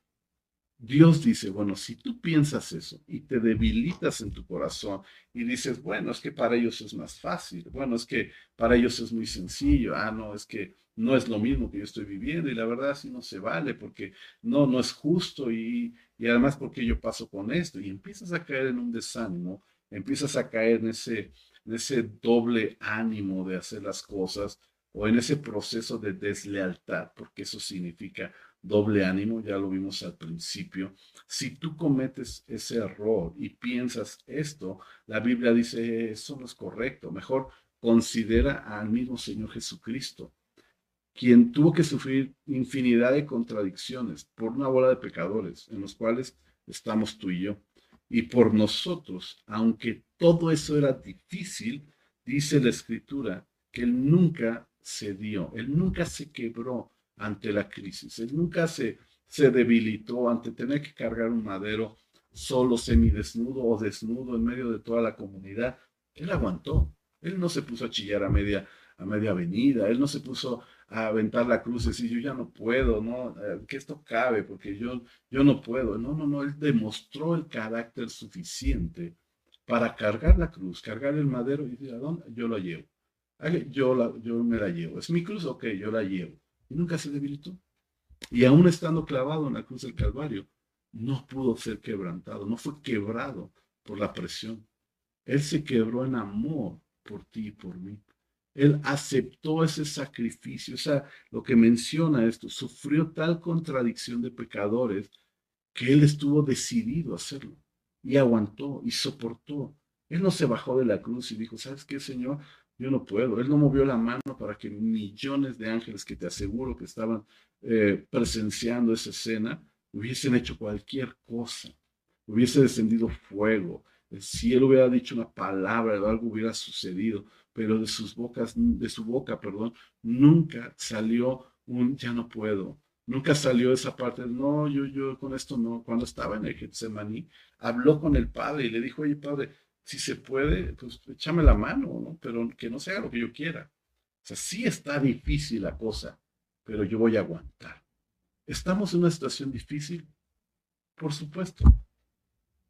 Dios dice, bueno, si tú piensas eso y te debilitas en tu corazón y dices, bueno, es que para ellos es más fácil, bueno, es que para ellos es muy sencillo, ah, no, es que no es lo mismo que yo estoy viviendo y la verdad sí no se vale porque no, no es justo y, y además porque yo paso con esto y empiezas a caer en un desánimo, empiezas a caer en ese en ese doble ánimo de hacer las cosas o en ese proceso de deslealtad, porque eso significa doble ánimo, ya lo vimos al principio. Si tú cometes ese error y piensas esto, la Biblia dice, eso no es correcto. Mejor considera al mismo Señor Jesucristo, quien tuvo que sufrir infinidad de contradicciones por una bola de pecadores, en los cuales estamos tú y yo y por nosotros, aunque todo eso era difícil, dice la escritura, que él nunca cedió, él nunca se quebró ante la crisis, él nunca se, se debilitó ante tener que cargar un madero solo, semidesnudo o desnudo en medio de toda la comunidad. Él aguantó, él no se puso a chillar a media, a media avenida, él no se puso a aventar la cruz y decir, yo ya no puedo, ¿no? Eh, que esto cabe, porque yo, yo no puedo. No, no, no, él demostró el carácter suficiente para cargar la cruz, cargar el madero y decir, ¿a dónde? Yo lo llevo. Yo, la, yo me la llevo. ¿Es mi cruz? Ok, yo la llevo. Y nunca se debilitó. Y aún estando clavado en la cruz del Calvario, no pudo ser quebrantado, no fue quebrado por la presión. Él se quebró en amor por ti y por mí. Él aceptó ese sacrificio, o sea, lo que menciona esto, sufrió tal contradicción de pecadores que él estuvo decidido a hacerlo y aguantó y soportó. Él no se bajó de la cruz y dijo, ¿sabes qué, Señor? Yo no puedo. Él no movió la mano para que millones de ángeles que te aseguro que estaban eh, presenciando esa escena hubiesen hecho cualquier cosa, hubiese descendido fuego, el cielo hubiera dicho una palabra, algo hubiera sucedido pero de sus bocas, de su boca, perdón, nunca salió un ya no puedo. Nunca salió esa parte, no, yo, yo con esto no. Cuando estaba en el Getsemaní, habló con el padre y le dijo, oye, padre, si se puede, pues échame la mano, ¿no? Pero que no sea lo que yo quiera. O sea, sí está difícil la cosa, pero yo voy a aguantar. ¿Estamos en una situación difícil? Por supuesto.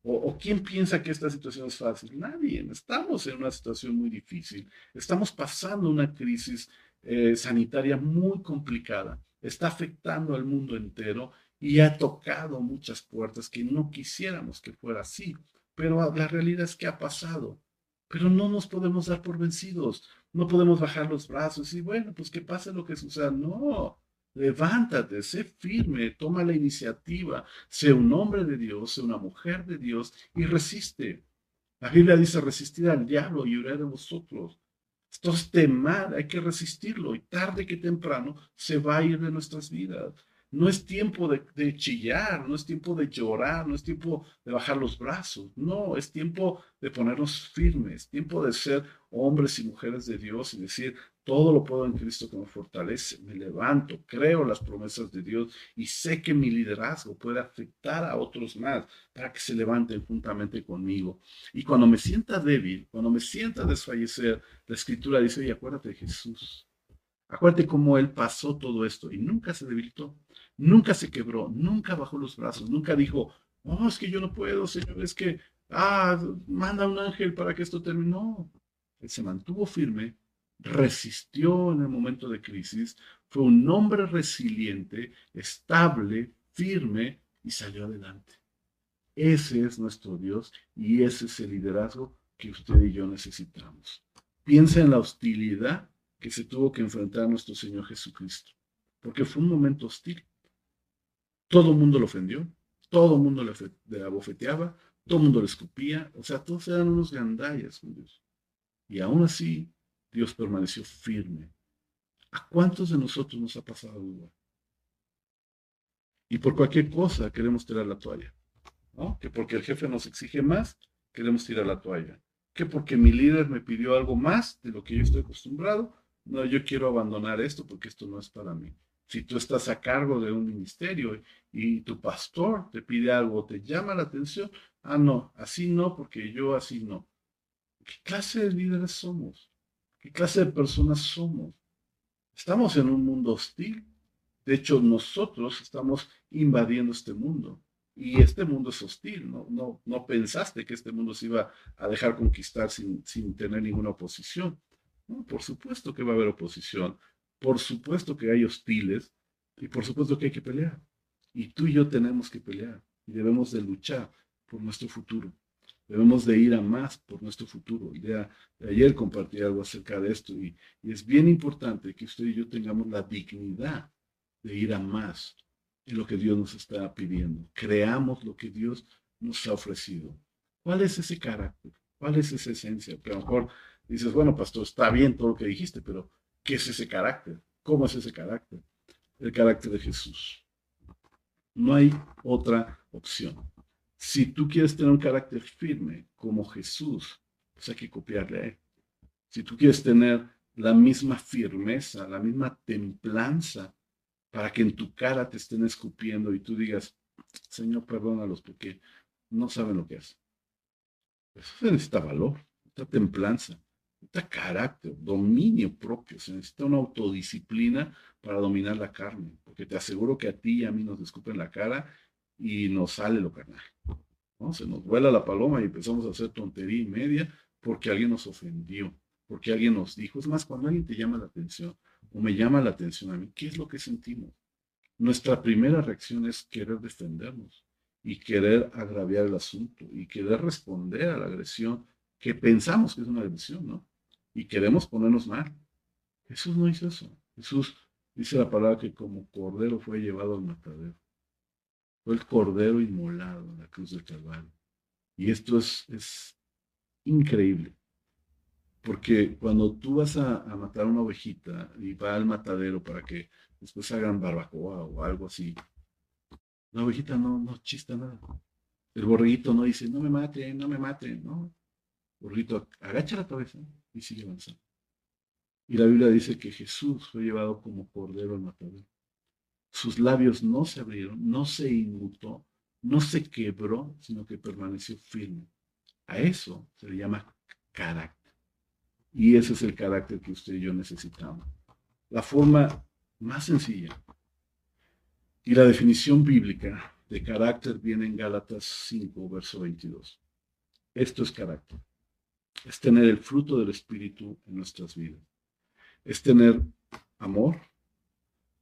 O, quién piensa que esta situación es fácil? Nadie. Estamos en una situación muy difícil. Estamos pasando una crisis eh, sanitaria muy complicada. Está afectando al mundo entero y ha tocado muchas puertas que no quisiéramos que fuera así. Pero la realidad es que ha pasado. Pero no nos podemos dar por vencidos. No podemos bajar los brazos y bueno, pues que pase lo que suceda. No, Levántate, sé firme, toma la iniciativa, sé un hombre de Dios, sé una mujer de Dios y resiste. La Biblia dice resistir al diablo y huirá de vosotros. Entonces, temar, hay que resistirlo y tarde que temprano se va a ir de nuestras vidas. No es tiempo de, de, chillar, no es tiempo de llorar, no es tiempo de bajar los brazos, no, es tiempo de ponernos firmes, tiempo de ser hombres y mujeres de Dios y decir, todo lo puedo en Cristo que me fortalece. Me levanto, creo las promesas de Dios y sé que mi liderazgo puede afectar a otros más para que se levanten juntamente conmigo. Y cuando me sienta débil, cuando me sienta desfallecer, la escritura dice, oye, acuérdate de Jesús. Acuérdate cómo Él pasó todo esto y nunca se debilitó, nunca se quebró, nunca bajó los brazos, nunca dijo, oh, es que yo no puedo, Señor, es que, ah, manda un ángel para que esto termine. No, Él se mantuvo firme, resistió en el momento de crisis, fue un hombre resiliente, estable, firme y salió adelante. Ese es nuestro Dios y ese es el liderazgo que usted y yo necesitamos. Piensa en la hostilidad que se tuvo que enfrentar nuestro Señor Jesucristo, porque fue un momento hostil. Todo el mundo lo ofendió, todo el mundo le, abofeteaba, todo el mundo le escupía, o sea, todos eran unos gandallas con Dios. Y aún así, Dios permaneció firme. ¿A cuántos de nosotros nos ha pasado igual? Y por cualquier cosa queremos tirar la toalla. ¿no? Que porque el jefe nos exige más, queremos tirar la toalla. Que porque mi líder me pidió algo más de lo que yo estoy acostumbrado, no, yo quiero abandonar esto porque esto no es para mí. Si tú estás a cargo de un ministerio y tu pastor te pide algo, te llama la atención, ah, no, así no, porque yo así no. ¿Qué clase de líderes somos? ¿Qué clase de personas somos? Estamos en un mundo hostil. De hecho, nosotros estamos invadiendo este mundo. Y este mundo es hostil. No, no, no pensaste que este mundo se iba a dejar conquistar sin, sin tener ninguna oposición. por supuesto que va a haber oposición. Por supuesto que hay hostiles. Y por supuesto que hay que pelear. Y tú y yo tenemos que pelear. Y debemos de luchar por nuestro futuro. Debemos de ir a más por nuestro futuro. de ayer compartí algo acerca de esto y, es bien importante que usted y yo tengamos la dignidad de ir a más en lo que Dios nos está pidiendo. Creamos lo que Dios nos ha ofrecido. ¿Cuál es ese carácter? ¿Cuál es esa esencia? Que a lo mejor dices, bueno, pastor, está bien todo lo que dijiste, pero ¿qué es ese carácter? ¿Cómo es ese carácter? El carácter de Jesús. No hay otra opción. Si tú quieres tener un carácter firme como Jesús, pues hay que copiarle a él. Si tú quieres tener la misma firmeza, la misma templanza, para que en tu cara te estén escupiendo y tú digas, Señor, perdónalos porque no saben lo que hacen. Eso se necesita valor, necesita templanza, necesita carácter, dominio propio, se necesita una autodisciplina para dominar la carne, porque te aseguro que a ti y a mí nos escupen la cara y nos sale lo carnal. ¿no? Se nos vuela la paloma y empezamos a hacer tontería y media porque alguien nos ofendió, porque alguien nos dijo. Es más, cuando alguien te llama la atención o me llama la atención a mí, ¿qué es lo que sentimos? Nuestra primera reacción es querer defendernos y querer agraviar el asunto y querer responder a la agresión que pensamos que es una agresión, ¿no? Y queremos ponernos mal. Jesús no hizo eso. Jesús dice la palabra que como cordero fue llevado al matadero. El cordero inmolado en la cruz del Calvario. Y esto es, es increíble. Porque cuando tú vas a, matar una ovejita y va al matadero para que después hagan barbacoa o algo así, la ovejita no, no chista nada. El borreguito no dice, no me maten, no me maten, no. El borreguito agacha la cabeza y sigue avanzando. Y la Biblia dice que Jesús fue llevado como cordero al matadero. Sus labios no se abrieron, no se inmutó, no se quebró, sino que permaneció firme. A eso se le llama carácter. Y ese es el carácter que usted y yo necesitamos. La forma más sencilla y la definición bíblica de carácter viene en Gálatas 5, verso 22. Esto es carácter. Es tener el fruto del Espíritu en nuestras vidas. Es tener amor,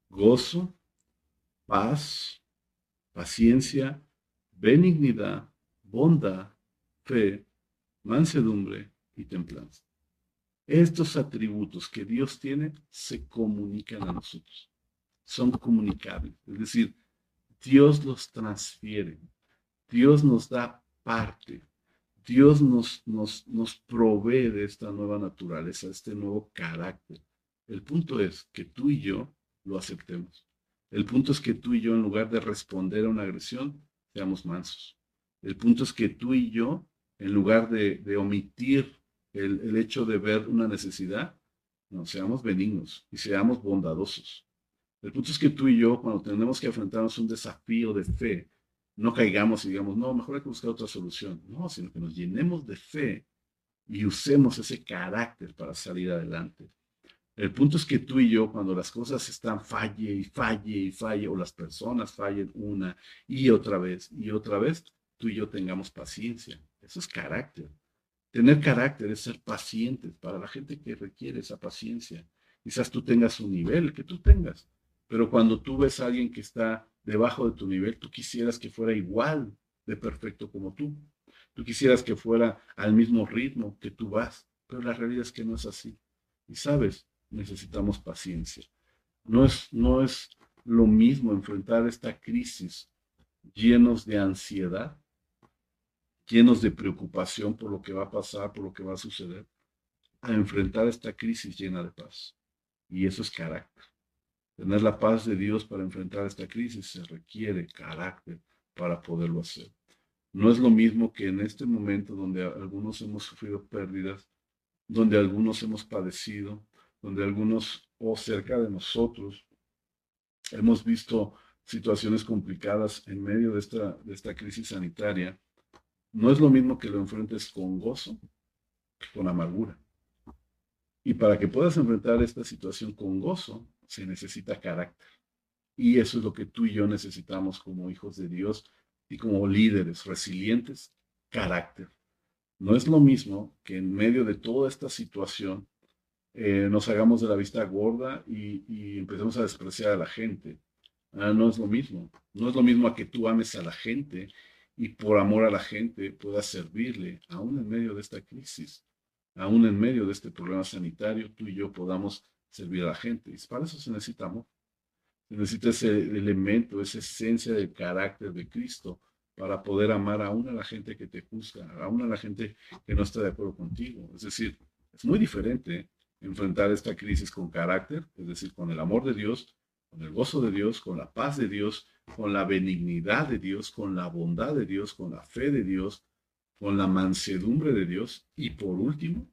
gozo, paz, paciencia, benignidad, bondad, fe, mansedumbre y templanza. Estos atributos que Dios tiene se comunican a nosotros. Son comunicables. Es decir, Dios los transfiere. Dios nos da parte. Dios nos, nos, nos provee de esta nueva naturaleza, este nuevo carácter. El punto es que tú y yo lo aceptemos. El punto es que tú y yo, en lugar de responder a una agresión, seamos mansos. El punto es que tú y yo, en lugar de, omitir el, hecho de ver una necesidad, No, seamos benignos y seamos bondadosos. El punto es que tú y yo, cuando tenemos que enfrentarnos un desafío de fe, no caigamos y digamos, no, mejor hay que buscar otra solución. No, sino que nos llenemos de fe y usemos ese carácter para salir adelante. El punto es que tú y yo, cuando las cosas están falle y falle y falle, o las personas fallen una y otra vez y otra vez, tú y yo tengamos paciencia. Eso es carácter. Tener carácter es ser pacientes para la gente que requiere esa paciencia. Quizás tú tengas un nivel que tú tengas, pero cuando tú ves a alguien que está debajo de tu nivel, tú quisieras que fuera igual de perfecto como tú. Tú quisieras que fuera al mismo ritmo que tú vas, pero la realidad es que no es así. Y sabes, necesitamos paciencia. No es, no es lo mismo enfrentar esta crisis llenos de ansiedad, llenos de preocupación por lo que va a pasar, por lo que va a suceder, a enfrentar esta crisis llena de paz. Y eso es carácter. Tener la paz de Dios para enfrentar esta crisis se requiere carácter para poderlo hacer. No es lo mismo que en este momento donde algunos hemos sufrido pérdidas, donde algunos hemos padecido, donde algunos o cerca de nosotros hemos visto situaciones complicadas en medio de esta, de esta crisis sanitaria, no es lo mismo que lo enfrentes con gozo que con amargura. Y para que puedas enfrentar esta situación con gozo, se necesita carácter. Y eso es lo que tú y yo necesitamos como hijos de Dios y como líderes resilientes, carácter. No es lo mismo que en medio de toda esta situación eh, nos hagamos de la vista gorda y, y, empecemos a despreciar a la gente. Ah, no es lo mismo. No es lo mismo a que tú ames a la gente y por amor a la gente puedas servirle, aún en medio de esta crisis, aún en medio de este problema sanitario, tú y yo podamos servir a la gente. Y para eso se necesita amor. Se necesita ese elemento, esa esencia del carácter de Cristo para poder amar aún a la gente que te juzga, aún a la gente que no está de acuerdo contigo. Es decir, es muy diferente enfrentar esta crisis con carácter, es decir, con el amor de Dios, con el gozo de Dios, con la paz de Dios, con la benignidad de Dios, con la bondad de Dios, con la fe de Dios, con la mansedumbre de Dios y por último,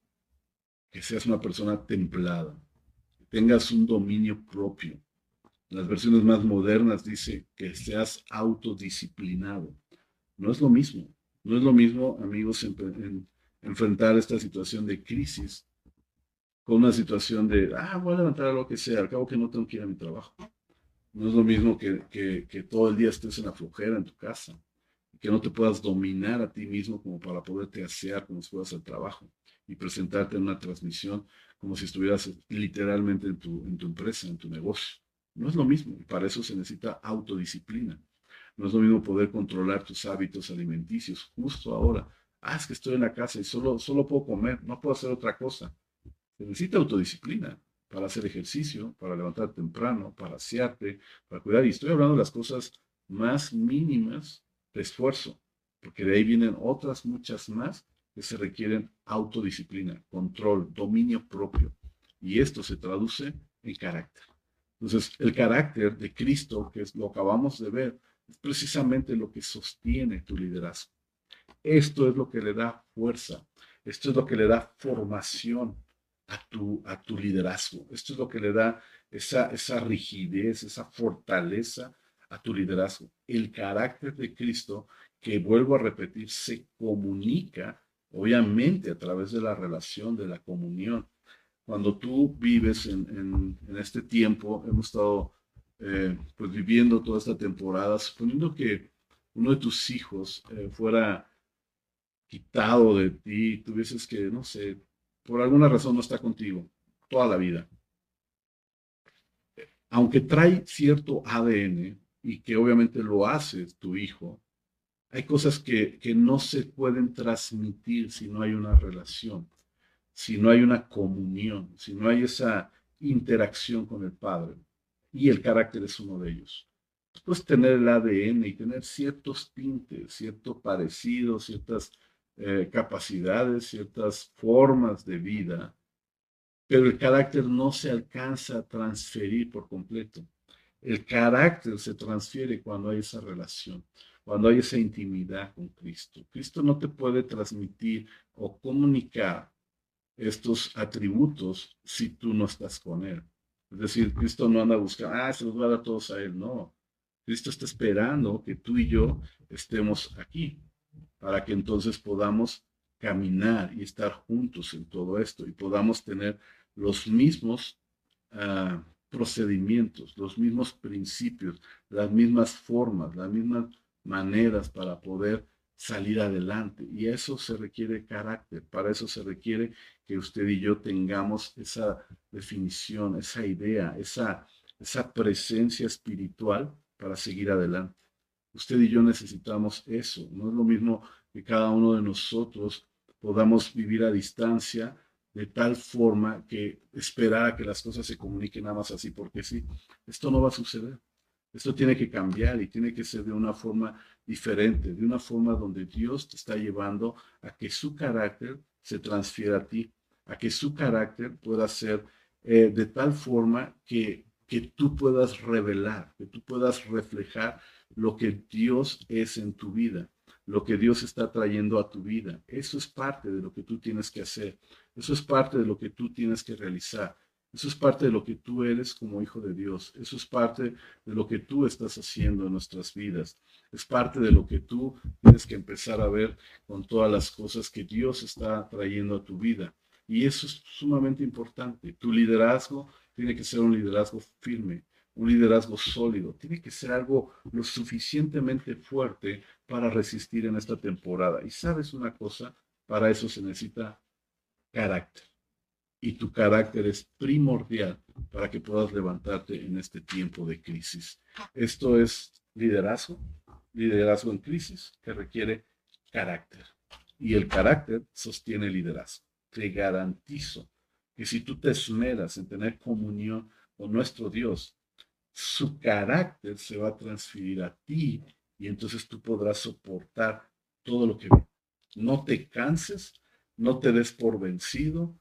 que seas una persona templada, tengas un dominio propio. Las versiones más modernas dice que seas autodisciplinado. No es lo mismo. No es lo mismo, amigos, en, enfrentar esta situación de crisis con una situación de, ah, voy a levantar lo que sea, al cabo que no tengo que ir a mi trabajo. No es lo mismo que, que, que todo el día estés en la flojera en tu casa, que no te puedas dominar a ti mismo como para poderte asear como si fueras al trabajo y presentarte en una transmisión como si estuvieras literalmente en tu, en tu empresa, en tu negocio. No es lo mismo, para eso se necesita autodisciplina. No es lo mismo poder controlar tus hábitos alimenticios justo ahora. Ah, es que estoy en la casa y solo, solo puedo comer, no puedo hacer otra cosa. Se necesita autodisciplina para hacer ejercicio, para levantar temprano, para asearte, para cuidar. Y estoy hablando de las cosas más mínimas de esfuerzo, porque de ahí vienen otras muchas más que se requieren autodisciplina, control, dominio propio. Y esto se traduce en carácter. Entonces, el carácter de Cristo, que es lo acabamos de ver, es precisamente lo que sostiene tu liderazgo. Esto es lo que le da fuerza, esto es lo que le da formación a tu, a tu liderazgo, esto es lo que le da esa, esa rigidez, esa fortaleza a tu liderazgo. El carácter de Cristo, que vuelvo a repetir, se comunica obviamente a través de la relación, de la comunión. Cuando tú vives en, este tiempo, hemos estado eh, pues viviendo toda esta temporada, suponiendo que uno de tus hijos eh, fuera quitado de ti, tuvieses que, no sé, por alguna razón no está contigo toda la vida. Aunque trae cierto ADN y que obviamente lo hace tu hijo, hay cosas que, no se pueden transmitir si no hay una relación, si no hay una comunión, si no hay esa interacción con el Padre. Y el carácter es uno de ellos. Puedes tener el ADN y tener ciertos tintes, cierto parecido, ciertas eh, capacidades, ciertas formas de vida, pero el carácter no se alcanza a transferir por completo. El carácter se transfiere cuando hay esa relación cuando hay esa intimidad con Cristo. Cristo no te puede transmitir o comunicar estos atributos si tú no estás con Él. Es decir, Cristo no anda buscando, ah, se los va a dar todos a Él. No. Cristo está esperando que tú y yo estemos aquí para que entonces podamos caminar y estar juntos en todo esto y podamos tener los mismos ah, procedimientos, los mismos principios, las mismas formas, las mismas maneras para poder salir adelante. Y eso se requiere carácter, para eso se requiere que usted y yo tengamos esa definición, esa idea, esa, esa presencia espiritual para seguir adelante. Usted y yo necesitamos eso. No es lo mismo que cada uno de nosotros podamos vivir a distancia de tal forma que esperar a que las cosas se comuniquen nada más así, porque sí, esto no va a suceder. Esto tiene que cambiar y tiene que ser de una forma diferente, de una forma donde Dios te está llevando a que su carácter se transfiera a ti, a que su carácter pueda ser eh, de tal forma que, que tú puedas revelar, que tú puedas reflejar lo que Dios es en tu vida, lo que Dios está trayendo a tu vida. Eso es parte de lo que tú tienes que hacer, eso es parte de lo que tú tienes que realizar. Eso es parte de lo que tú eres como hijo de Dios. Eso es parte de lo que tú estás haciendo en nuestras vidas. Es parte de lo que tú tienes que empezar a ver con todas las cosas que Dios está trayendo a tu vida. Y eso es sumamente importante. Tu liderazgo tiene que ser un liderazgo firme, un liderazgo sólido. Tiene que ser algo lo suficientemente fuerte para resistir en esta temporada. Y sabes una cosa, para eso se necesita carácter y tu carácter es primordial para que puedas levantarte en este tiempo de crisis. Esto es liderazgo, liderazgo en crisis que requiere carácter. Y el carácter sostiene liderazgo. Te garantizo que si tú te esmeras en tener comunión con nuestro Dios, su carácter se va a transferir a ti y entonces tú podrás soportar todo lo que viene. No te canses, no te des por vencido,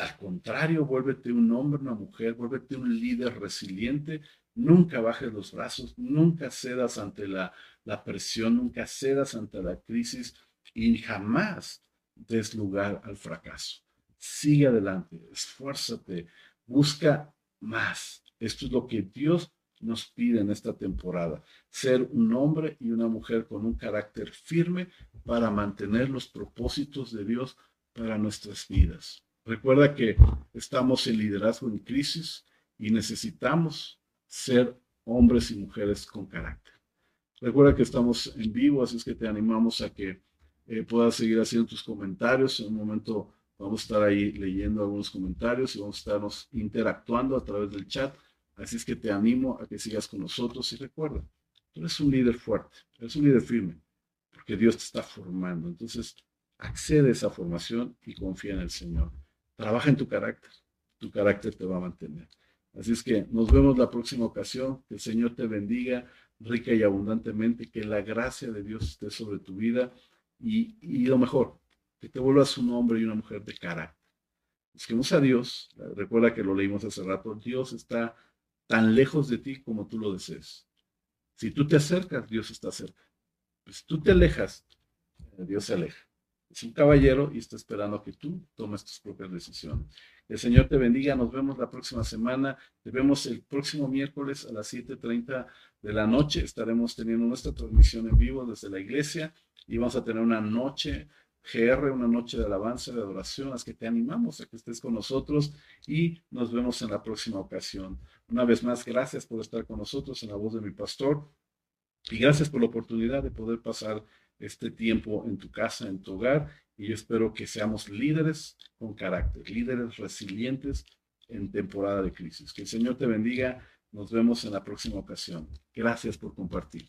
al contrario, vuélvete un hombre, una mujer, vuélvete un líder resiliente. Nunca bajes los brazos, nunca cedas ante la, la presión, nunca cedas ante la crisis y jamás des lugar al fracaso. Sigue adelante, esfuérzate, busca más. Esto es lo que Dios nos pide en esta temporada. Ser un hombre y una mujer con un carácter firme para mantener los propósitos de Dios para nuestras vidas. Recuerda que estamos en liderazgo en crisis y necesitamos ser hombres y mujeres con carácter. Recuerda que estamos en vivo, así es que te animamos a que eh, puedas seguir haciendo tus comentarios. En un momento vamos a estar ahí leyendo algunos comentarios y vamos a estarnos interactuando a través del chat. Así es que te animo a que sigas con nosotros y recuerda, tú eres un líder fuerte, eres un líder firme, porque Dios te está formando. Entonces, accede a esa formación y confía en el Señor. Trabaja en tu carácter. Tu carácter te va a mantener. Así es que nos vemos la próxima ocasión. Que el Señor te bendiga rica y abundantemente. Que la gracia de Dios esté sobre tu vida. Y, lo mejor, que te vuelvas un hombre y una mujer de carácter. Busquemos a Dios. Recuerda que lo leímos hace rato. Dios está tan lejos de ti como tú lo desees. Si tú te acercas, Dios está cerca. Pues si tú te alejas, Dios se aleja. Es un caballero y está esperando que tú tomes tus propias decisiones. El Señor te bendiga. Nos vemos la próxima semana. Te vemos el próximo miércoles a las 7:30 de la noche. Estaremos teniendo nuestra transmisión en vivo desde la iglesia y vamos a tener una noche GR, una noche de alabanza, de adoración. Así que te animamos a que estés con nosotros y nos vemos en la próxima ocasión. Una vez más, gracias por estar con nosotros en la voz de mi pastor y gracias por la oportunidad de poder pasar este tiempo en tu casa, en tu hogar, y yo espero que seamos líderes con carácter, líderes resilientes en temporada de crisis. Que el Señor te bendiga. Nos vemos en la próxima ocasión. Gracias por compartir.